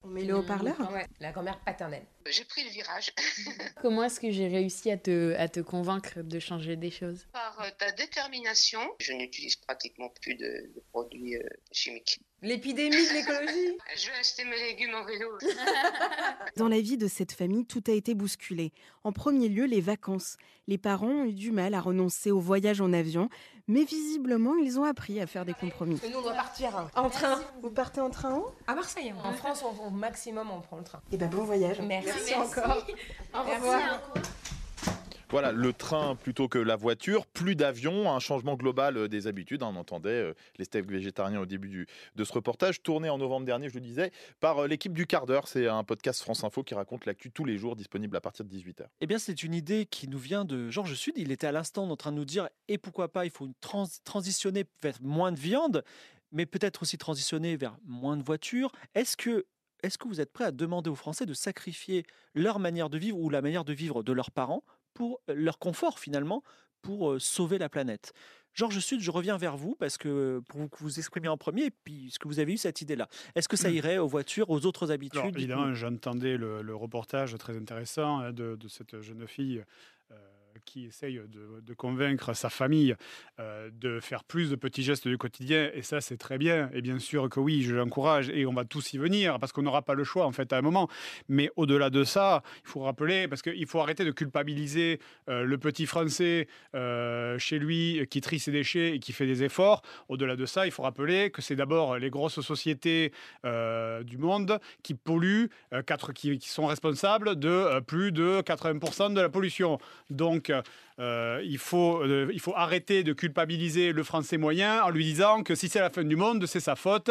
S12: On met le haut-parleur
S13: Ouais, la grand-mère paternelle.
S14: J'ai pris le virage [LAUGHS]
S11: Comment est-ce que j'ai réussi à te, à te convaincre de changer des choses?
S14: Par euh, ta détermination. Je n'utilise pratiquement plus de, de produits euh, chimiques.
S13: L'épidémie de l'écologie [LAUGHS]
S14: Je vais acheter mes légumes en vélo. [LAUGHS]
S12: Dans la vie de cette famille, tout a été bousculé. En premier lieu, les vacances. Les parents ont eu du mal à renoncer au voyage en avion, mais visiblement, ils ont appris à faire des compromis.
S13: Nous, on doit partir. hein.
S12: En train Vous partez en train où?
S13: À Marseille. hein. En France, on- au maximum, on prend le train.
S12: Eh ben bon voyage.
S13: Merci,
S12: Merci encore. Au revoir.
S3: Voilà, le train plutôt que la voiture, plus d'avions, un changement global euh, des habitudes. hein. On entendait euh, les steaks végétariens au début de ce reportage, tourné en novembre dernier, je le disais, par euh, l'équipe du quart d'heure. C'est un podcast France Info qui raconte l'actu tous les jours, disponible à partir de 18h.
S1: Eh bien, c'est une idée qui nous vient de Georges Sud. Il était à l'instant en train de nous dire et pourquoi pas, il faut transitionner vers moins de viande, mais peut-être aussi transitionner vers moins de voitures. Est-ce que, est que vous êtes prêt à demander aux Français de sacrifier leur manière de vivre ou la manière de vivre de leurs parents pour leur confort finalement, pour sauver la planète. Georges Sud, je reviens vers vous parce que pour vous, que vous exprimiez en premier, puisque vous avez eu cette idée-là. Est-ce que ça irait aux voitures, aux autres habitudes
S6: Alors, évidemment, j'entendais le, le reportage très intéressant hein, de, de cette jeune fille qui essaye de, convaincre sa famille euh, de faire plus de petits gestes du quotidien. Et ça, c'est très bien. Et bien sûr que oui, je l'encourage et on va tous y venir parce qu'on n'aura pas le choix en fait à un moment. Mais au-delà de ça, il faut rappeler, parce qu'il faut arrêter de culpabiliser euh, le petit Français euh, chez lui qui trie ses déchets et qui fait des efforts. Au-delà de ça, il faut rappeler que c'est d'abord les grosses sociétés du monde qui polluent, quatre, qui, qui sont responsables de plus de 80% de la pollution. Donc, euh, il, faut, euh, il faut arrêter de culpabiliser le Français moyen en lui disant que si c'est la fin du monde, c'est sa faute.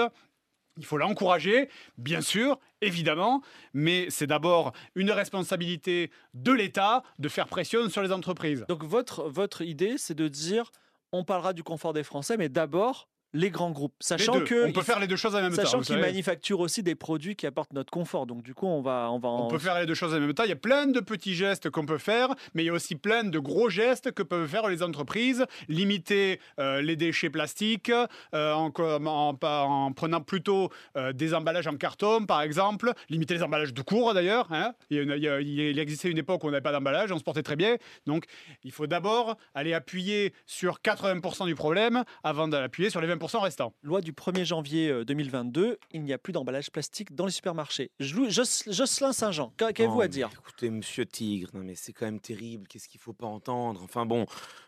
S6: Il faut l'encourager, bien sûr, évidemment, mais c'est d'abord une responsabilité de l'État de faire pression sur les entreprises.
S1: Donc votre, votre idée, c'est de dire, on parlera du confort des Français, mais d'abord les grands groupes, sachant que
S6: On peut faire les deux choses en même temps,
S1: sachant qu'ils manufacturent aussi des produits qui apportent notre confort. Donc du coup, on va, on va.
S6: On
S1: en-
S6: peut faire les deux choses en même temps. Il y a plein de petits gestes qu'on peut faire, mais il y a aussi plein de gros gestes que peuvent faire les entreprises. Limiter euh, les déchets plastiques euh, en, en- en- en prenant plutôt euh, des emballages en carton, par exemple. Limiter les emballages de cours, d'ailleurs. hein. Il, il il existait une époque où on n'avait pas d'emballage, on se portait très bien. Donc, il faut d'abord aller appuyer sur 80% du problème avant d'appuyer sur les 20% restants.
S1: Loi du 1er janvier euh, 2022, il n'y a plus d'emballage plastique dans les supermarchés. Jocelyn Saint-Jean, qu'a- qu'avez-vous
S5: Non,
S1: à dire?
S5: Écoutez, monsieur Tigre, non mais c'est quand même terrible. Qu'est-ce qu'il faut pas entendre? Enfin bon,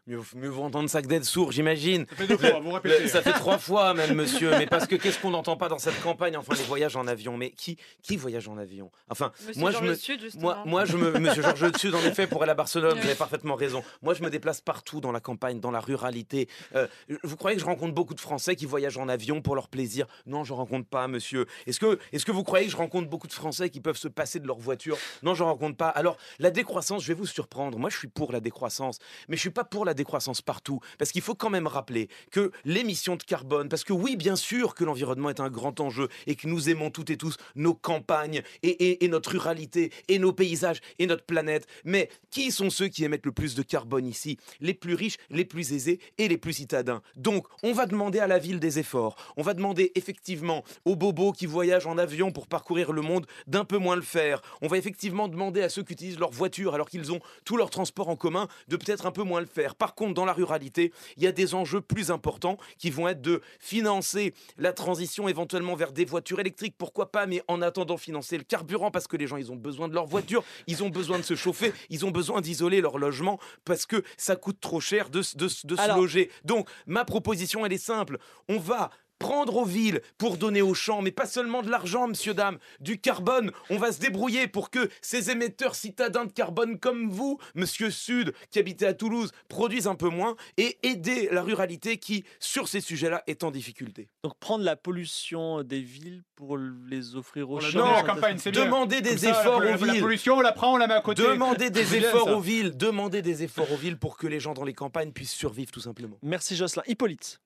S5: mieux, mieux vaut entendre ça que d'être sourd, j'imagine.
S6: Ça fait deux fois, vous répétez.
S5: Ça fait trois fois même, monsieur. Mais parce que qu'est-ce qu'on n'entend pas dans cette campagne? Enfin, les voyages en avion. Mais qui, qui voyage en avion? Enfin,
S2: Monsieur
S5: moi je me,
S2: Sud,
S5: moi, moi je me, monsieur Georges Sud, en effet, pour aller à Barcelone, vous avez parfaitement raison. Moi, je me déplace partout dans la campagne, dans la ruralité. Euh, vous croyez que je rencontre beaucoup de Français? Qui voyagent en avion pour leur plaisir Non, je rencontre pas, monsieur. Est-ce que, est-ce que vous croyez que je rencontre beaucoup de Français qui peuvent se passer de leur voiture? Non, je rencontre pas. Alors, la décroissance, je vais vous surprendre. Moi, je suis pour la décroissance, mais je suis pas pour la décroissance partout, parce qu'il faut quand même rappeler que l'émission de carbone, parce que oui, bien sûr que l'environnement est un grand enjeu et que nous aimons toutes et tous nos campagnes et- et notre ruralité et nos paysages et notre planète. Mais qui sont ceux qui émettent le plus de carbone ici? Les plus riches, les plus aisés et les plus citadins. Donc, on va demander à la ville des efforts. On va demander effectivement aux bobos qui voyagent en avion pour parcourir le monde d'un peu moins le faire. On va effectivement demander à ceux qui utilisent leur voiture alors qu'ils ont tout leur transport en commun de peut-être un peu moins le faire. Par contre, dans la ruralité, il y a des enjeux plus importants qui vont être de financer la transition éventuellement vers des voitures électriques, pourquoi pas, mais en attendant financer le carburant parce que les gens ils ont besoin de leur voiture, ils ont besoin de se chauffer, ils ont besoin d'isoler leur logement parce que ça coûte trop cher de, se loger. Donc ma proposition elle est simple, on va prendre aux villes pour donner aux champs, mais pas seulement de l'argent, monsieur, dame, du carbone. On va se débrouiller pour que ces émetteurs citadins de carbone comme vous, monsieur Sud, qui habitez à Toulouse, produisent un peu moins et aider la ruralité qui, sur ces sujets-là, est en difficulté.
S1: Donc prendre la pollution des villes pour les offrir aux champs.
S6: la campagne, c'est bien.
S5: Demandez des
S6: ça,
S5: efforts
S6: la-
S5: aux villes.
S6: La pollution, on la prend, on la met à côté.
S5: Demandez des [LAUGHS]
S6: bien,
S5: efforts aux villes, demandez des efforts aux villes pour que les gens dans les campagnes puissent survivre tout simplement.
S1: Merci Jocelyn. Hippolyte.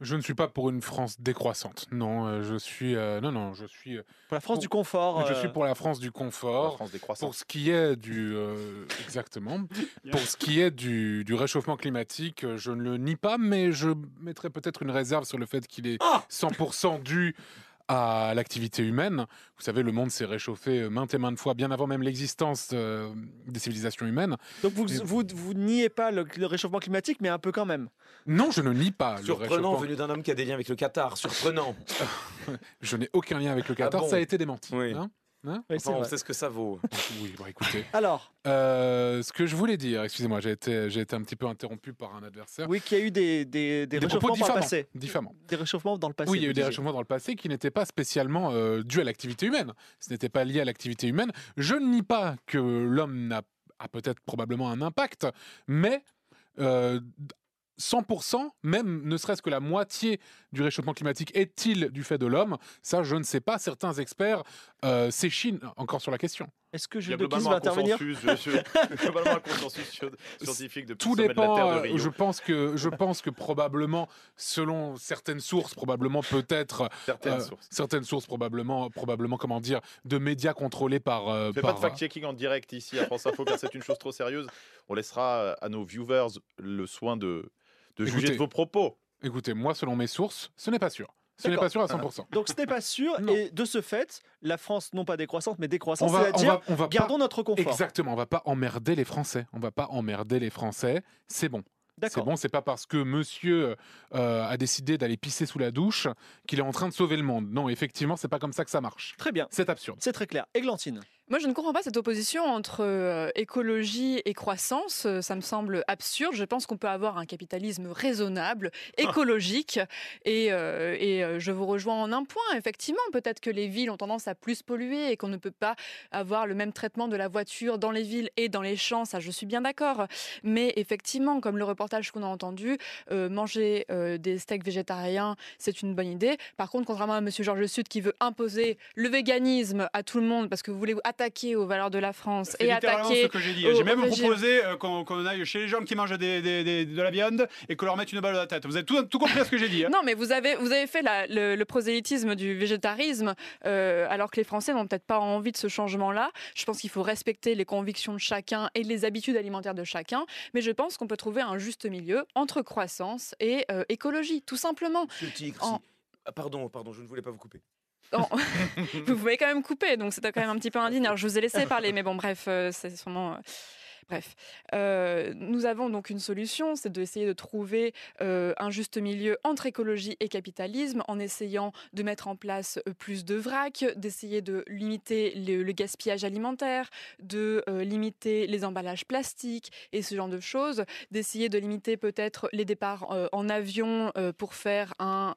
S4: Je ne suis pas pour une France décroissante. Non, euh, je suis. euh, non, non, je suis. euh,
S1: Pour la France du confort.
S4: Je suis pour la France du confort.
S3: La France décroissante.
S4: Pour ce qui est du. euh, exactement. [LAUGHS] Pour ce qui est du, du réchauffement climatique, je ne le nie pas, mais je mettrais peut-être une réserve sur le fait qu'il est 100% dû à l'activité humaine. Vous savez, le monde s'est réchauffé maintes et maintes fois, bien avant même l'existence euh, des civilisations humaines.
S1: Donc vous,
S4: Et-
S1: vous, vous niez pas le, le réchauffement climatique, mais un peu quand même.
S4: Non, je ne nie pas le
S5: Surprenant
S4: réchauffement.
S5: venu d'un homme qui a des liens avec le Qatar, surprenant. [LAUGHS]
S4: Je n'ai aucun lien avec le Qatar,
S5: Ah bon
S4: ça a été démenti.
S5: Oui.
S4: hein Hein
S1: Oui, c'est
S5: Enfin, on
S1: vrai.
S5: sait ce que ça vaut. [LAUGHS]
S4: oui, bon, écoutez.
S1: Alors,
S4: Euh, ce que je voulais dire, excusez-moi, j'ai été, j'ai été un petit peu interrompu par un adversaire.
S1: oui, qu'il y a eu des, des, des
S4: Des propos
S1: réchauffements par le passé.
S4: diffamants.
S1: Des réchauffements dans le passé.
S4: Oui, il y a eu des réchauffements dans le passé qui n'étaient pas spécialement euh, dus à l'activité humaine. Ce n'était pas lié à l'activité humaine. Je ne nie pas que l'homme n'a a peut-être probablement un impact, mais euh, 100%, même ne serait-ce que la moitié du réchauffement climatique est-il du fait de l'homme? Ça, je ne sais pas. Certains experts euh, s'échinent encore sur la question.
S1: Est-ce que
S3: globalement
S1: va intervenir?
S3: consensus, je- je- [LAUGHS] globalement un consensus sur- scientifique depuis
S4: Tout
S3: de la
S4: dépend.
S3: Terre de Rio.
S4: Je pense que je pense que probablement, selon certaines sources, probablement peut-être
S3: Certaines
S4: euh,
S3: sources.
S4: certaines sources probablement probablement comment dire de médias contrôlés par. euh,
S3: Fais
S4: par-
S3: pas de fact-checking en direct ici à France Info car c'est une chose trop sérieuse. On laissera euh, à nos viewers le soin de, de juger
S4: Écoutez,
S3: de vos propos.
S4: Écoutez, moi, selon mes sources, ce n'est pas sûr. Ce n'est pas sûr à 100%.
S1: Donc ce n'est pas sûr, et de ce fait, la France, non pas décroissante, mais décroissante, c'est-à-dire
S4: pas-
S1: gardons notre confort.
S4: Exactement, on va pas emmerder les Français. On va pas emmerder les Français. C'est bon. C'est bon, c'est pas parce que monsieur euh, a décidé d'aller pisser sous la douche qu'il est en train de sauver le monde. Non, effectivement, c'est pas comme ça que ça marche.
S1: Très bien,
S4: C'est absurde.
S1: c'est très clair. Églantine.
S2: Moi, je ne comprends pas cette opposition entre euh, écologie et croissance. Euh, Ça me semble absurde. Je pense qu'on peut avoir un capitalisme raisonnable, écologique. Et, euh, et, je vous rejoins en un point. Effectivement, peut-être que les villes ont tendance à plus polluer et qu'on ne peut pas avoir le même traitement de la voiture dans les villes et dans les champs. Ça, je suis bien d'accord. Mais effectivement, comme le reportage qu'on a entendu, euh, manger des steaks végétariens, c'est une bonne idée. Par contre, contrairement à Monsieur Georges Sud qui veut imposer le véganisme à tout le monde parce que vous voulez attaquer aux valeurs de la France et attaquer
S6: ce que j'ai dit.
S2: au-
S6: J'ai même proposé euh, qu'on qu'on aille chez les gens qui mangent des- des- des- de la viande et qu'on leur mette une balle à la tête. Vous avez tout, tout compris à ce que j'ai dit. hein.
S2: Non, mais vous avez, vous avez fait la- le, le prosélytisme du végétarisme, euh, alors que les Français n'ont peut-être pas envie de ce changement-là. Je pense qu'il faut respecter les convictions de chacun et les habitudes alimentaires de chacun, mais je pense qu'on peut trouver un juste milieu entre croissance et euh, écologie, tout simplement.
S5: Tigre,
S2: En-
S5: si- Ah, pardon, pardon, je ne voulais pas vous couper. [LAUGHS]
S2: Vous pouvez quand même couper, donc c'était quand même un petit peu indigne. Alors, je vous ai laissé parler, mais bon, bref, euh, c'est sûrement. Bref, Euh, nous avons donc une solution, c'est d'essayer de trouver euh, un juste milieu entre écologie et capitalisme, en essayant de mettre en place euh, plus de vrac, d'essayer de limiter le, le gaspillage alimentaire, de euh, limiter les emballages plastiques et ce genre de choses, d'essayer de limiter peut-être les départs en avion pour faire un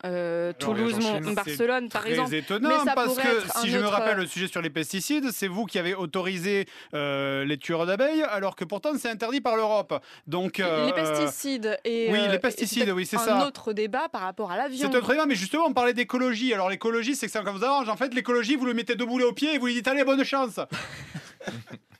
S2: Toulouse-Barcelone,
S6: c'est
S2: par exemple.
S6: Très étonnant
S2: Mais ça
S6: parce que si je me rappelle le sujet sur les pesticides, c'est vous qui avez autorisé les tueurs d'abeilles, alors que pourtant c'est interdit par l'Europe. Donc euh,
S2: les pesticides et
S6: oui,
S2: euh,
S6: les
S2: et
S6: pesticides, oui, c'est
S2: un
S6: ça.
S2: autre débat par rapport à l'avion.
S6: c'est un très bien, mais justement, on parlait d'écologie. Alors, l'écologie, c'est que ça vous arrange. En fait, l'écologie, vous le mettez deux boulets au pied et vous lui dites Allez, bonne chance. [LAUGHS]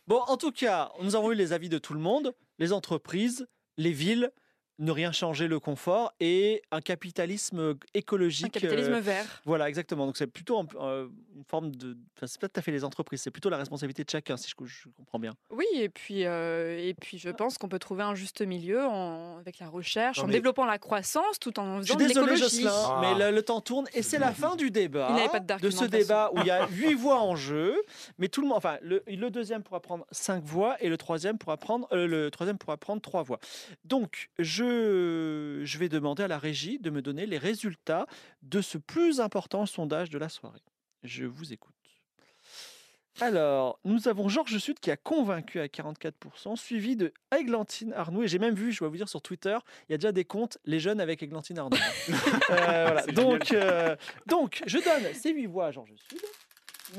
S1: Bon, en tout cas, nous avons eu les avis de tout le monde, les entreprises, les villes, ne rien changer le confort et un capitalisme écologique.
S2: Un capitalisme
S1: euh,
S2: vert.
S1: Voilà, exactement. Donc c'est plutôt un- euh, une forme de. Enfin, c'est pas tout à fait les entreprises, c'est plutôt la responsabilité de chacun, si je, je comprends bien.
S2: Oui, et puis, euh, et puis je pense qu'on peut trouver un juste milieu en- avec la recherche,
S1: Non,
S2: en
S1: mais-
S2: développant la croissance tout en
S1: Je suis
S2: faisant de
S1: désolé,
S2: l'écologie.
S1: Jocelyn, mais le, le temps tourne et c'est la [LAUGHS] fin du débat.
S2: Il n'avait pas
S1: de ce
S2: d'argumentation.
S1: débat où il y a [LAUGHS] huit voix en jeu, mais tout le monde, enfin, le, le deuxième pourra prendre cinq voix et le troisième pourra prendre, euh, le troisième pourra prendre trois voix. Donc, je, je vais demander à la régie de me donner les résultats de ce plus important sondage de la soirée. Je vous écoute. Alors, nous avons Georges Sud qui a convaincu à 44%, suivi de Églantine Arnoux. Et j'ai même vu, je dois vous dire, sur Twitter, il y a déjà des comptes, les jeunes avec Églantine Arnoux. [LAUGHS] Euh, voilà. Donc, euh, donc, je donne ces huit voix à Georges Sud.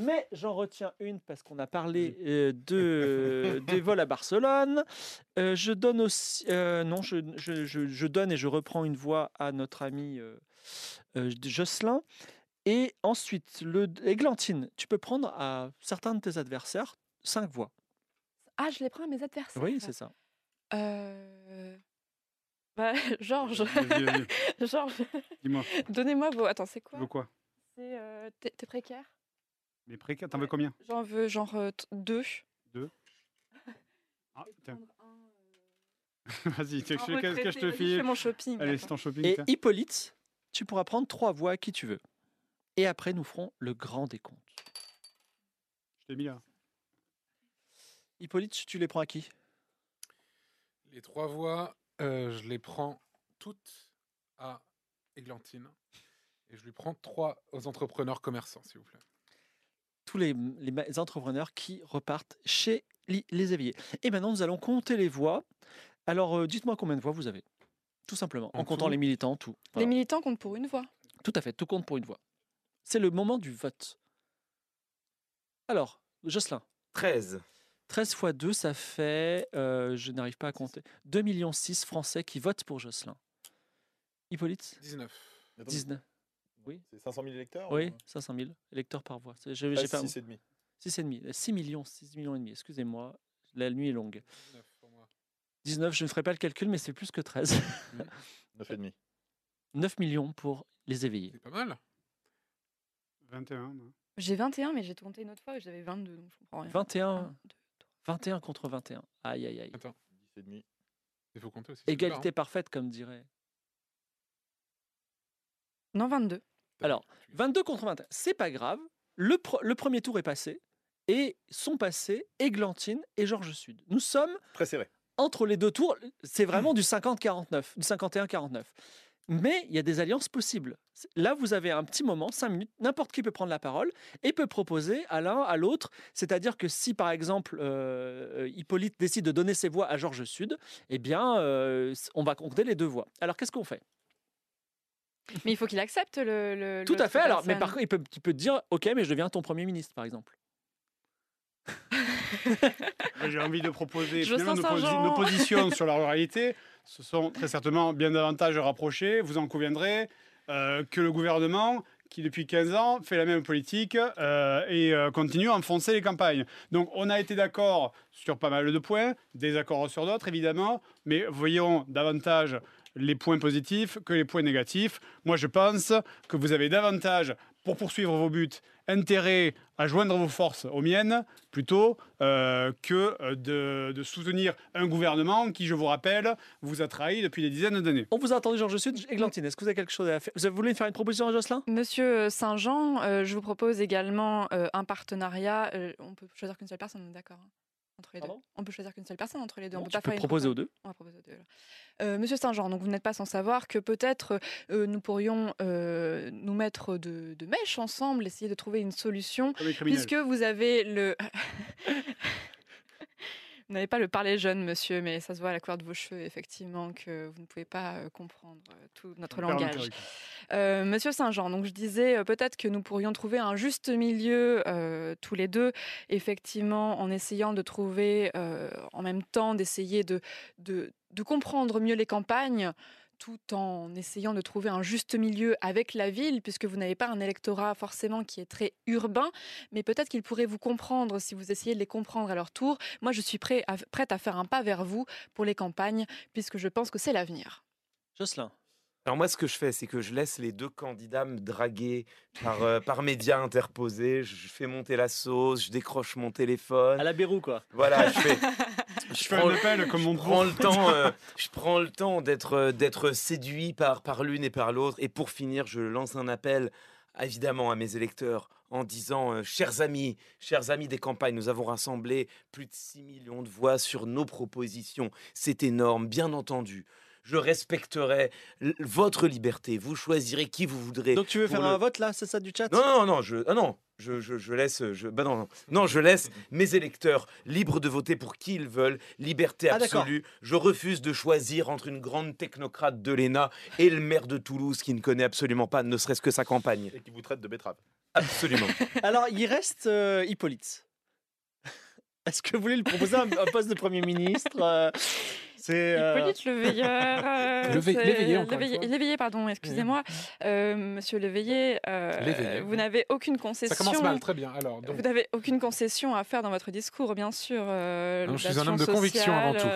S1: Mais j'en retiens une parce qu'on a parlé euh, de, des vols à Barcelone. Euh, je donne aussi. euh, non, je, je- je- je donne et je reprends une voix à notre ami euh, euh, Jocelyn. Et ensuite, le, Églantine, tu peux prendre à certains de tes adversaires cinq voix.
S2: Ah, je les prends à mes adversaires.
S1: Oui, c'est ça.
S2: Euh... Bah, [LAUGHS] Georges. [LAUGHS] Georges.
S6: Dis-moi.
S2: Donnez-moi vos. Attends, c'est quoi?
S6: Veux quoi?
S2: C'est. euh, T'es t'es précaire?
S6: Mais précaire, t'en veux combien?
S2: J'en veux genre euh, deux.
S6: Deux. [LAUGHS] Ah, putain. [LAUGHS] Vas-y, qu'est-ce que je te
S2: vas-y, je
S6: file?
S2: fais mon shopping,
S6: Allez, c'est ton shopping.
S1: Et
S6: tiens.
S1: Hippolyte, tu pourras prendre trois voix à qui tu veux. Et après, nous ferons le grand décompte.
S6: Je t'ai mis là.
S1: Hippolyte, tu les prends à qui?
S4: Les trois voix, euh, je les prends toutes à Églantine. Et je lui prends trois aux entrepreneurs commerçants, s'il vous plaît.
S1: Tous les, entrepreneurs qui repartent chez les éveillés. Et maintenant, nous allons compter les voix. Alors, euh, dites-moi combien de voix vous avez. Tout simplement, en,
S4: En
S1: comptant les militants, tout.
S2: Les militants comptent pour une voix.
S1: Tout à fait, tout compte pour une voix. C'est le moment du vote. Alors, Jocelyn.
S5: 13.
S1: 13 fois 2, ça fait, euh, je n'arrive pas à compter, 2,6 millions Français qui votent pour Jocelyn. Hippolyte
S4: 19.
S1: 19. Oui.
S3: C'est 500 000 électeurs
S1: Oui,
S3: ou-
S1: 500 000 électeurs par voix. Je-
S3: Ah,
S1: j'ai pas-
S3: six et demi.
S1: 6,5. 6 millions, 6 millions et demi, excusez-moi. La nuit est longue.
S4: 19 pour moi.
S1: 19, je ne ferai pas le calcul, mais c'est plus que 13.
S3: 9 et demi.
S1: 9 millions pour les éveillés.
S4: C'est pas mal.
S6: 21. non
S2: J'ai 21, mais j'ai compté une autre fois et j'avais 22, donc je comprends rien.
S1: 21, 21 contre 21. Aïe, aïe, aïe.
S4: Attends,
S3: 10 et demi.
S4: il faut compter aussi. c'est
S1: Égalité parfaite, comme dirait.
S2: Non, 22.
S1: Alors, 22 contre 21, c'est pas grave. Le, pre- le premier tour est passé et sont passés Églantine et Georges Sud. Nous sommes
S3: Très
S1: entre les deux tours. C'est vraiment du 50-49, du 51-49. Mais il y a des alliances possibles. Là, vous avez un petit moment, 5 minutes, n'importe qui peut prendre la parole et peut proposer à l'un, à l'autre. C'est-à-dire que si, par exemple, euh, Hippolyte décide de donner ses voix à Georges Sud, eh bien, euh, on va compter les deux voix. Alors, qu'est-ce qu'on fait?
S2: Mais il faut qu'il accepte le. le-
S1: Tout à fait. Alors, mais par contre, il peut, il peut te dire, OK, mais je deviens ton Premier ministre, par exemple. [LAUGHS]
S6: J'ai envie de proposer nos, posi- nos positions sur la ruralité. [LAUGHS] Ce sont très certainement bien davantage rapprochées, vous en conviendrez, euh, que le gouvernement qui depuis 15 ans fait la même politique euh, et euh, continue à enfoncer les campagnes. Donc on a été d'accord sur pas mal de points, désaccords sur d'autres évidemment, mais voyons davantage les points positifs que les points négatifs. Moi je pense que vous avez davantage, pour poursuivre vos buts, intérêt à joindre vos forces aux miennes plutôt euh, que euh, de, de soutenir un gouvernement qui, je vous rappelle, vous a trahi depuis des dizaines d'années.
S1: On vous a entendu, Georges Sud. Églantine, est-ce que vous avez quelque chose à faire? Vous voulez faire une proposition à Jocelyn?
S2: Monsieur Saint-Jean, euh, je vous propose également euh, un partenariat. euh, on peut choisir qu'une seule personne, d'accord hein, entre les deux.
S1: Pardon?
S2: On peut choisir qu'une seule personne entre les deux.
S1: Non,
S2: on peut
S1: tu
S2: pas
S1: peux
S2: faire une
S1: proposer
S2: propo-
S1: aux deux.
S2: On va proposer aux deux. Euh, Monsieur Saint-Jean, donc vous n'êtes pas sans savoir que peut-être euh, nous pourrions euh, nous mettre de, de mèche ensemble, essayer de trouver une solution, puisque vous avez le. [LAUGHS] [LAUGHS] Vous n'avez pas le parler jeune, monsieur, mais ça se voit à la couleur de vos cheveux, effectivement, que vous ne pouvez pas euh, comprendre euh, tout notre langage. Euh, Monsieur Saint-Jean, donc je disais peut-être que nous pourrions trouver un juste milieu euh, tous les deux, effectivement, en essayant de trouver, euh, en même temps, d'essayer de, de, de comprendre mieux les campagnes tout en essayant de trouver un juste milieu avec la ville, puisque vous n'avez pas un électorat forcément qui est très urbain, mais peut-être qu'ils pourraient vous comprendre si vous essayez de les comprendre à leur tour. Moi, je suis prêt à- prête à faire un pas vers vous pour les campagnes, puisque je pense que c'est l'avenir.
S1: Jocelyn.
S5: Alors moi, ce que je fais, c'est que je laisse les deux candidats me draguer par, euh, par médias interposés. Je fais monter la sauce, je décroche mon téléphone.
S1: À la Bérou, quoi.
S5: Voilà, je fais.
S6: Je appel comme
S5: prends le temps, [LAUGHS] euh, je prends le temps d'être euh, d'être séduit par par l'une et par l'autre. Et pour finir, je lance un appel, évidemment, à mes électeurs en disant, euh, chers amis, chers amis des campagnes, nous avons rassemblé plus de 6 millions de voix sur nos propositions. C'est énorme, bien entendu. Je respecterai votre liberté. Vous choisirez qui vous voudrez.
S1: Donc tu veux faire
S5: le-
S1: un vote là, c'est ça du chat?
S5: Non, non, non, je, ah non, Je, je- je laisse, je, bah non, non, non, je laisse mes électeurs libres de voter pour qui ils veulent, liberté
S1: Ah,
S5: absolue. je refuse de choisir entre une grande technocrate de l'ENA et le maire de Toulouse qui ne connaît absolument pas, ne serait-ce que sa campagne.
S3: Et qui vous traite de betterave.
S5: Absolument. [LAUGHS]
S1: Alors, il reste euh, Hippolyte. Est-ce que vous voulez lui proposer un, un poste de Premier ministre euh, C'est. euh,
S2: Hippolyte Leveilleur. euh, [LAUGHS]
S4: Léveillé, une fois.
S2: Léveillé, pardon, excusez-moi. Euh, Monsieur Léveillé, euh,
S4: Léveillé,
S2: vous n'avez aucune concession.
S4: Ça commence mal, très bien. Alors, donc,
S2: Vous n'avez aucune concession à faire dans votre discours, bien sûr. euh,
S4: Non, je suis un homme de conviction avant tout.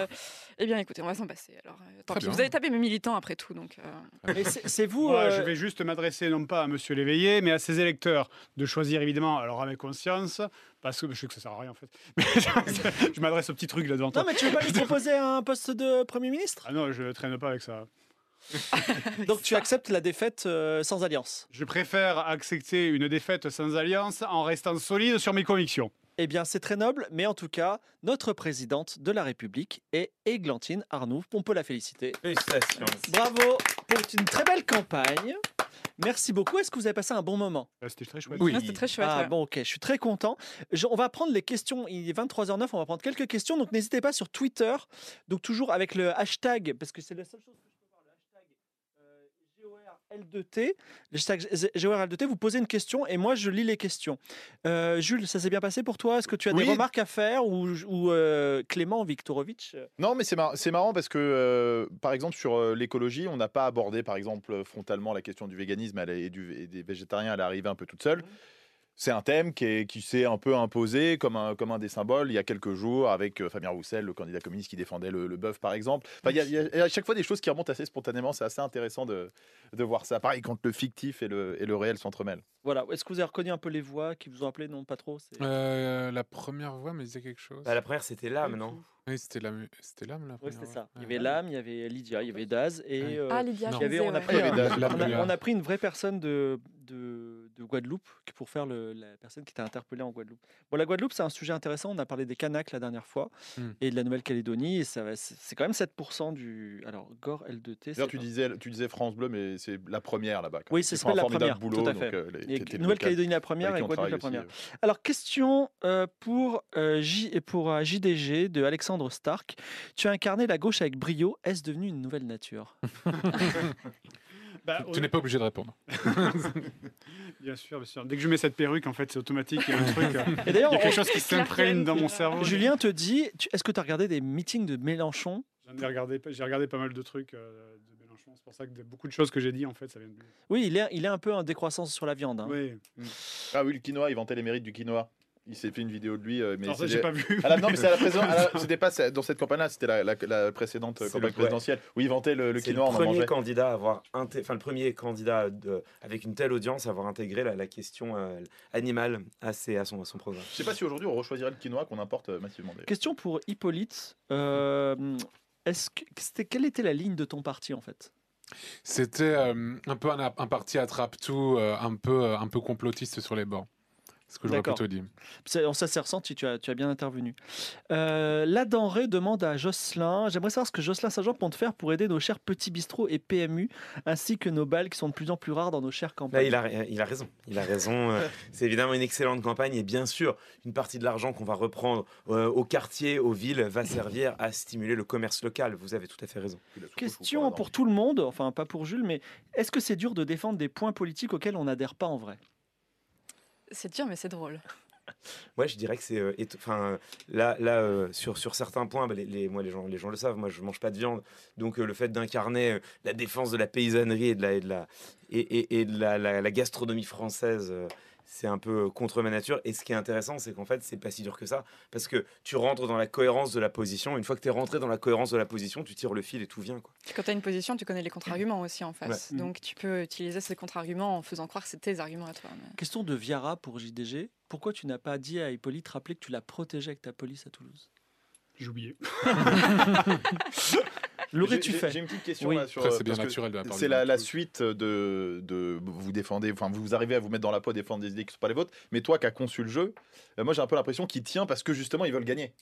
S2: Eh bien, écoutez, on va s'en passer. Alors, euh, tant pis. Vous avez tapé mes militants après tout, donc. euh,
S1: mais c'est vous.
S6: Moi,
S1: euh,
S6: je vais juste m'adresser non pas à Monsieur Léveillé, mais à ses électeurs de choisir évidemment, alors avec conscience, parce que je sais que ça sert à rien en fait. Mais [LAUGHS] je, je m'adresse au petit truc là devant toi.
S1: Non, mais tu veux pas lui proposer un poste de Premier ministre?
S6: Ah non, je traîne pas avec ça. [LAUGHS]
S1: Donc, tu acceptes la défaite euh, sans alliance?
S6: Je préfère accepter une défaite sans alliance en restant solide sur mes convictions.
S1: Eh bien, c'est très noble, mais en tout cas, notre présidente de la République est Églantine Arnoux. On peut la féliciter.
S5: Félicitations.
S1: Bravo pour une très belle campagne. Merci beaucoup. Est-ce que vous avez passé un bon moment?
S6: Euh, C'était très chouette.
S2: Oui. Ah, c'était très chouette,
S1: Ah
S2: ouais.
S1: bon, ok, je suis très content. Je- on va prendre les questions. Il est 23h09, on va prendre quelques questions. Donc n'hésitez pas sur Twitter. Donc toujours avec le hashtag, parce que c'est la seule chose que je peux voir, le hashtag euh, GORL2T. Le hashtag GORL2T, vous posez une question et moi je lis les questions. Euh, Jules, ça s'est bien passé pour toi? Est-ce que tu as
S3: Oui.
S1: des remarques à faire ou, ou, euh, Clément Viktorovitch?
S3: Non, mais c'est mar- c'est marrant parce que, euh, par exemple, sur l'écologie, on n'a pas abordé, par exemple, frontalement la question du véganisme du, et des végétariens. Elle est arrivée un peu toute seule. C'est un thème qui, est- qui s'est un peu imposé comme un, comme un des symboles il y a quelques jours avec euh, Fabien Roussel, le candidat communiste qui défendait le, le bœuf, par exemple. Enfin, il y a- il y, a à chaque fois des choses qui remontent assez spontanément. C'est assez intéressant de, de voir ça. Pareil, quand le fictif et le, et le réel s'entremêlent.
S1: Voilà. Est-ce que vous avez reconnu un peu les voix qui vous ont appelé? Non, pas trop. c'est-
S4: euh, la première voix me disait quelque chose.
S5: Bah, la première, c'était l'âme, non?
S4: Oui, c'était l'âme, c'était l'âme la
S1: Oui, c'était
S4: voix.
S1: ça. Il y avait Lame, il y avait Lydia, il y avait Daz et.
S4: Ouais.
S1: euh,
S2: Ah, Lydia,
S4: Non.
S1: il y avait- a pris
S3: ouais.
S1: a- on a pris une vraie personne de, de, de Guadeloupe pour faire le- la personne qui t'a interpellé en Guadeloupe. Bon, la Guadeloupe, c'est un sujet intéressant. On a parlé des Kanaks la dernière fois
S4: Hmm.
S1: et de la Nouvelle-Calédonie. Et ça va- c'est quand même 7% du. Alors, Gore L2T.
S3: D'ailleurs,
S1: c'est
S3: tu disais France Bleu, mais c'est la première là-bas.
S1: Oui, c'est la première,
S3: boulot,
S1: tout à
S3: donc,
S1: fait.
S3: euh,
S1: Nouvelle-Calédonie la première et Guadeloupe la première.
S3: aussi,
S1: Alors, question euh, pour, euh, J, et pour euh, JDG de Alexandre Stark. Tu as incarné la gauche avec brio. Est-ce devenu une nouvelle nature? [LAUGHS] [LAUGHS]
S6: Bah,
S4: Tu n'es pas obligé de répondre. [LAUGHS]
S6: Bien sûr, bien sûr. Dès que je mets cette perruque, en fait, c'est automatique. Il y a un truc. euh,
S1: Et d'ailleurs,
S6: il y a quelque
S1: on-
S6: chose qui s'imprègne dans mon cerveau.
S1: Julien te dit tu- est-ce que tu as regardé des meetings de Mélenchon?
S6: J'en ai regardé, j'ai regardé pas mal de trucs euh, de Mélenchon. C'est pour ça que de- beaucoup de choses que j'ai dit, en fait, ça vient de lui.
S1: Oui, il est, il est un peu en décroissance sur la viande. hein.
S6: Oui.
S3: Ah oui, le quinoa, il vantait les mérites du quinoa. Il s'est fait une vidéo de lui. euh, mais
S6: Alors ça,
S3: c'est
S6: j'ai pas vu.
S3: Ah là, non, mais c'est à la [LAUGHS] la- C'était pas dans cette campagne-là, c'était la, la- la précédente
S5: C'est
S3: campagne
S5: le- ouais.
S3: présidentielle où il vantait le, quinoa,
S5: le
S3: en
S5: premier
S3: mangeait.
S5: candidat à avoir inté- enfin le premier candidat de- avec une telle audience à avoir intégré la, la question euh, animale à, ses- à son, à son programme.
S3: Je sais pas si aujourd'hui on rechoisirait le quinoa qu'on importe euh, massivement. d'ailleurs.
S1: Question pour Hippolyte. Euh, est-ce que, c'était, quelle était la ligne de ton parti en fait?
S4: C'était euh, un peu un, un parti attrape-tout, euh, un, peu, un peu complotiste sur les bords. Ce que j'aurais plutôt dit.
S1: C'est- Ça s'est ressenti, tu as, tu as bien intervenu. Euh, la denrée demande à Jocelyn J'aimerais savoir ce que Jocelyn Saint-Jean compte faire pour aider nos chers petits bistrots et PMU, ainsi que nos balles qui sont de plus en plus rares dans nos chères
S5: Là,
S1: campagnes.
S5: il, a, il a raison. Il a raison. euh, [LAUGHS] C'est évidemment une excellente campagne et bien sûr, une partie de l'argent qu'on va reprendre euh, au quartier, aux villes, va servir à stimuler le commerce local. Vous avez tout à fait raison.
S1: Question pour tout le monde, enfin pas pour Jules, mais est-ce que c'est dur de défendre des points politiques auxquels on n'adhère pas en vrai?
S2: C'est dur, mais c'est drôle. [LAUGHS]
S5: Ouais, je dirais que c'est. euh, Enfin, là, là euh, sur, sur certains points, bah, les, moi, les gens, les gens le savent, moi, je mange pas de viande. Donc, euh, le fait d'incarner euh, la défense de la paysannerie et de la, et de la, et, et- de la, la- gastronomie française, euh, c'est un peu euh, contre ma nature. Et ce qui est intéressant, c'est qu'en fait, c'est pas si dur que ça. Parce que tu rentres dans la cohérence de la position. Une fois que tu es rentré dans la cohérence de la position, tu tires le fil et tout vient. Quoi.
S2: Quand tu as une position, tu connais les contre-arguments aussi en face.
S1: Ouais.
S2: Donc tu peux utiliser ces contre-arguments en faisant croire que c'est tes arguments à toi. mais-
S1: Question de Viara pour JDG. Pourquoi tu n'as pas dit à Hippolyte, rappeler que tu l'as protégé avec ta police à Toulouse?
S6: J'ai oublié. [LAUGHS]
S1: L'aurais-tu
S3: J'ai-
S1: fait
S3: J'ai une petite question
S1: Oui.
S3: là sur.
S4: C'est bien
S3: parce que
S4: naturel de la part
S3: C'est la, suite de, de vous défendez, enfin vous arrivez à vous mettre dans la peau, défendre des idées qui ne sont pas les vôtres. Mais toi qui as conçu le jeu, euh, moi j'ai un peu l'impression qu'il tient parce que justement ils veulent gagner.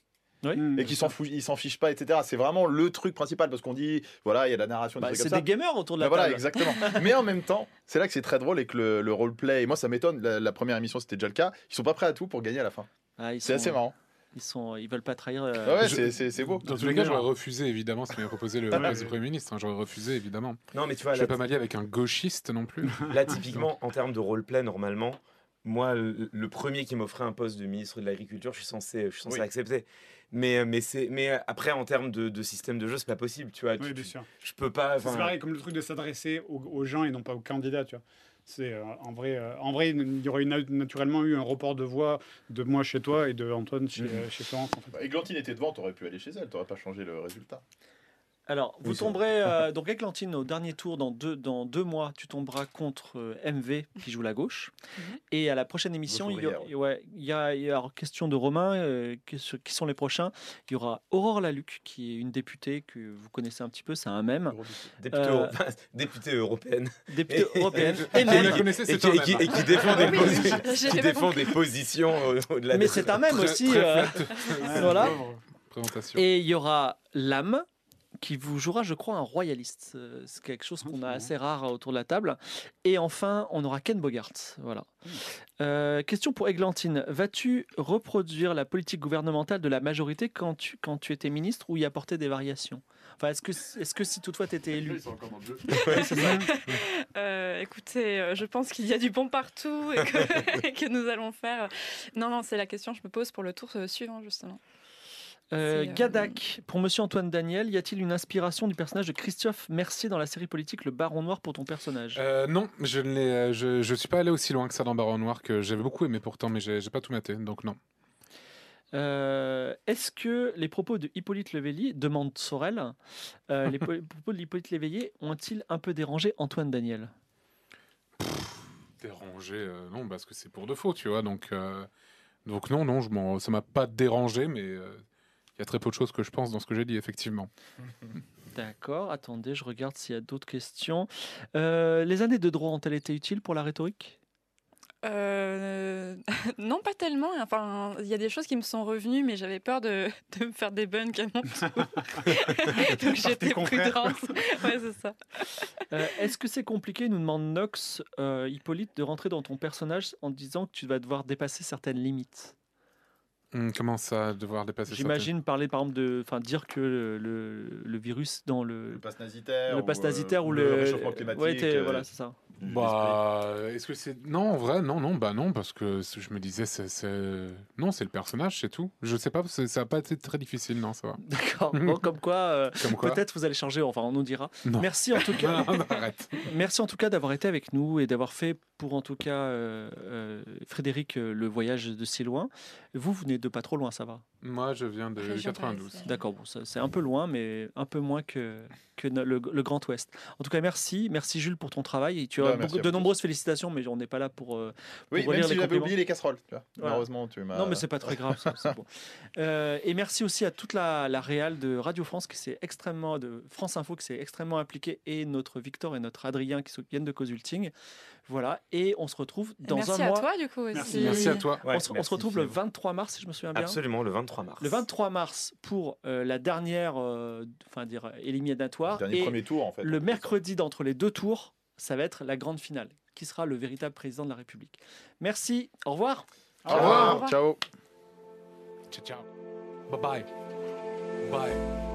S6: Mm.
S3: et qui s'en ils s'en fichent pas, etc. C'est vraiment le truc principal parce qu'on dit, voilà, il y a la narration,
S1: Bah, c'est des gamers autour de la
S3: Bah voilà, exactement. [LAUGHS] Mais en même temps, c'est là que c'est très drôle et que le, le roleplay, et moi ça m'étonne, la, la première émission c'était déjà le cas, ils sont pas prêts à tout pour gagner à la fin.
S1: Ah,
S3: C'est
S1: sont-
S3: assez marrant.
S1: Ils sont, ils veulent pas trahir. euh,
S3: Ouais, ouais,
S4: Je-
S3: c'est- beau.
S4: Dans tous les cas, j'aurais refusé évidemment ce qu'avait proposé le de Premier ministre. hein, J'aurais refusé évidemment.
S5: Non, mais tu vois,
S4: je
S5: là,
S4: vais pas m'allier avec un gauchiste non plus. [LAUGHS]
S5: Là, typiquement, en termes de roleplay, normalement, moi, le, le premier qui m'offrait un poste de ministre de l'Agriculture, je suis censé, je suis censé
S6: Oui.
S5: accepter. Mais, mais, c'est, mais après, en termes de, de système de jeu, c'est pas possible, tu vois.
S6: Oui,
S5: Tu-
S6: bien sûr.
S5: Je peux pas.
S6: C'est pareil, comme le truc de s'adresser aux, aux gens et non pas aux candidats, tu vois. C'est euh, en vrai, euh, en vrai, il y aurait na- naturellement eu un report de voix de moi chez toi et de Antoine chez,
S3: Mhm.
S6: euh, chez Florence. En fait.
S3: Bah, Églantine était devant, t'aurais pu aller chez elle, t'aurais pas changé le résultat.
S1: Alors, vous
S3: Oui,
S1: tomberez euh, [LAUGHS] donc Églantine au dernier tour dans deux, dans deux mois. Tu tomberas contre euh, MV qui joue la gauche. Et à la prochaine émission, il y, a,
S3: ouvrière,
S1: ouais, il y a, il y a question de Romain, euh, qui, sont les prochains. Il y aura Aurore Laluc, qui est une députée que vous connaissez un petit peu, c'est un même.
S5: Députée,
S1: Euh, [LAUGHS]
S5: députée européenne.
S1: Députée européenne. [LAUGHS]
S5: Et,
S1: Et même.
S5: qui- défend des,
S1: Ah oui,
S5: posi-
S1: j'ai- j'ai
S5: qui défend des positions au-delà
S1: Mais c'est un même aussi. euh, voilà.
S4: Présentation.
S1: Et il y aura l'âme qui vous jouera, je crois, un royaliste. C'est quelque chose qu'on a assez rare autour de la table. Et enfin, on aura Ken Bogart. Voilà. Euh, question pour Églantine. Vas-tu reproduire la politique gouvernementale de la majorité quand tu, quand tu étais ministre ou y apporter des variations? Enfin, est-ce que, est-ce que si toutefois tu étais élu. [LAUGHS] [LAUGHS]
S2: Euh, écoutez, euh, je pense qu'il y a du bon partout et que, [LAUGHS] et que nous allons faire. Non, non, c'est la question que je me pose pour le tour suivant, justement.
S1: Euh,
S2: euh,
S1: Gadak, pour Monsieur Antoine Daniel, y a-t-il une inspiration du personnage de Christophe Mercier dans la série politique Le Baron Noir pour ton personnage?
S4: Euh, non, je ne euh, je, je suis pas allé aussi loin que ça dans Baron Noir que j'avais beaucoup aimé pourtant, mais j'ai pas tout maté, donc non.
S1: Euh, Est-ce que les propos de Hippolyte Levellier, demande Sorel, euh, [LAUGHS] les po- propos de Hippolyte Léveillé ont-ils un peu dérangé Antoine Daniel?
S4: Dérangé, euh, non, parce que c'est pour de faux, tu vois, donc euh, donc non, non, je m'en, ça m'a pas dérangé, mais euh, il y a très peu de choses que je pense dans ce que j'ai dit, effectivement. [LAUGHS]
S1: D'accord, attendez, je regarde s'il y a d'autres questions. Euh, les années de droit ont-elles été utiles pour la rhétorique?
S2: Euh, [LAUGHS] non, pas tellement. Enfin, il y a des choses qui me sont revenues, mais j'avais peur de, [LAUGHS] de me faire des bunks à mon tour. Donc j'étais
S1: confrères,
S2: prudente. Ouais, c'est ça.
S1: Euh, Est-ce que c'est compliqué, nous demande Nox, euh, Hippolyte, de rentrer dans ton personnage en disant que tu vas devoir dépasser certaines limites?
S4: Hum, comment ça, devoir dépasser
S1: J'imagine parler par exemple de, enfin dire que le, le- le virus dans le,
S3: Le pass nazitaire
S1: le pass
S3: ou, euh,
S1: nazitaire ou
S3: le
S1: le,
S3: réchauffement climatique,
S1: Ouais,
S3: euh,
S1: voilà, c'est ça.
S4: Bah, est-ce que c'est non en vrai non non bah non parce que je me disais c'est c'est- non c'est le personnage c'est tout je sais pas ça a pas été très difficile non ça va [LAUGHS]
S1: D'accord. Bon, [LAUGHS] comme quoi, euh,
S4: Comme quoi.
S1: peut-être vous allez changer. Enfin, on nous dira.
S4: Non.
S1: Merci en tout [LAUGHS] cas.
S4: Non, non, arrête.
S1: Merci en tout cas d'avoir été avec nous et d'avoir fait pour en tout cas euh, euh, Frédéric euh, le voyage de si loin. Vous, vous venez de pas trop loin, ça va?
S4: Moi je viens de
S2: Région
S4: 92
S1: D'accord, bon, c'est un peu loin, mais un peu moins que, que le, le Grand Ouest. En tout cas, merci. Merci Jules pour ton travail. Et tu as
S3: merci
S1: beaucoup-
S3: à
S1: de nombreuses félicitations, mais on n'est pas là pour, euh, pour
S3: Oui, même si
S1: les
S3: j'avais oublié les casseroles. tu vois.
S1: Voilà.
S3: Malheureusement, tu m'as.
S1: Non, mais c'est pas très grave. ça, c'est bon. [LAUGHS] Euh, et merci aussi à toute la, la réal de Radio France qui s'est extrêmement, de France Info qui s'est extrêmement impliquée et notre Victor et notre Adrien qui viennent de Consulting. Voilà. Et on se retrouve dans
S2: Merci
S1: un
S2: à
S1: mois.
S2: toi, du coup, aussi.
S4: Merci. Merci à toi.
S1: on,
S5: Ouais,
S1: se, on
S5: merci,
S1: se retrouve le
S5: Phil.
S1: 23 mars, si je me souviens bien.
S5: Absolument, le 23 mars.
S1: Le 23 mars pour euh, la dernière, euh, enfin dire éliminatoire.
S3: Dernier
S1: et
S3: premier tour, en fait.
S1: Le mercredi d'entre les deux tours, ça va être la grande finale. Qui sera le véritable président de la République Merci. Au revoir.
S3: Au revoir. Ciao.
S4: ciao ciao bye bye bye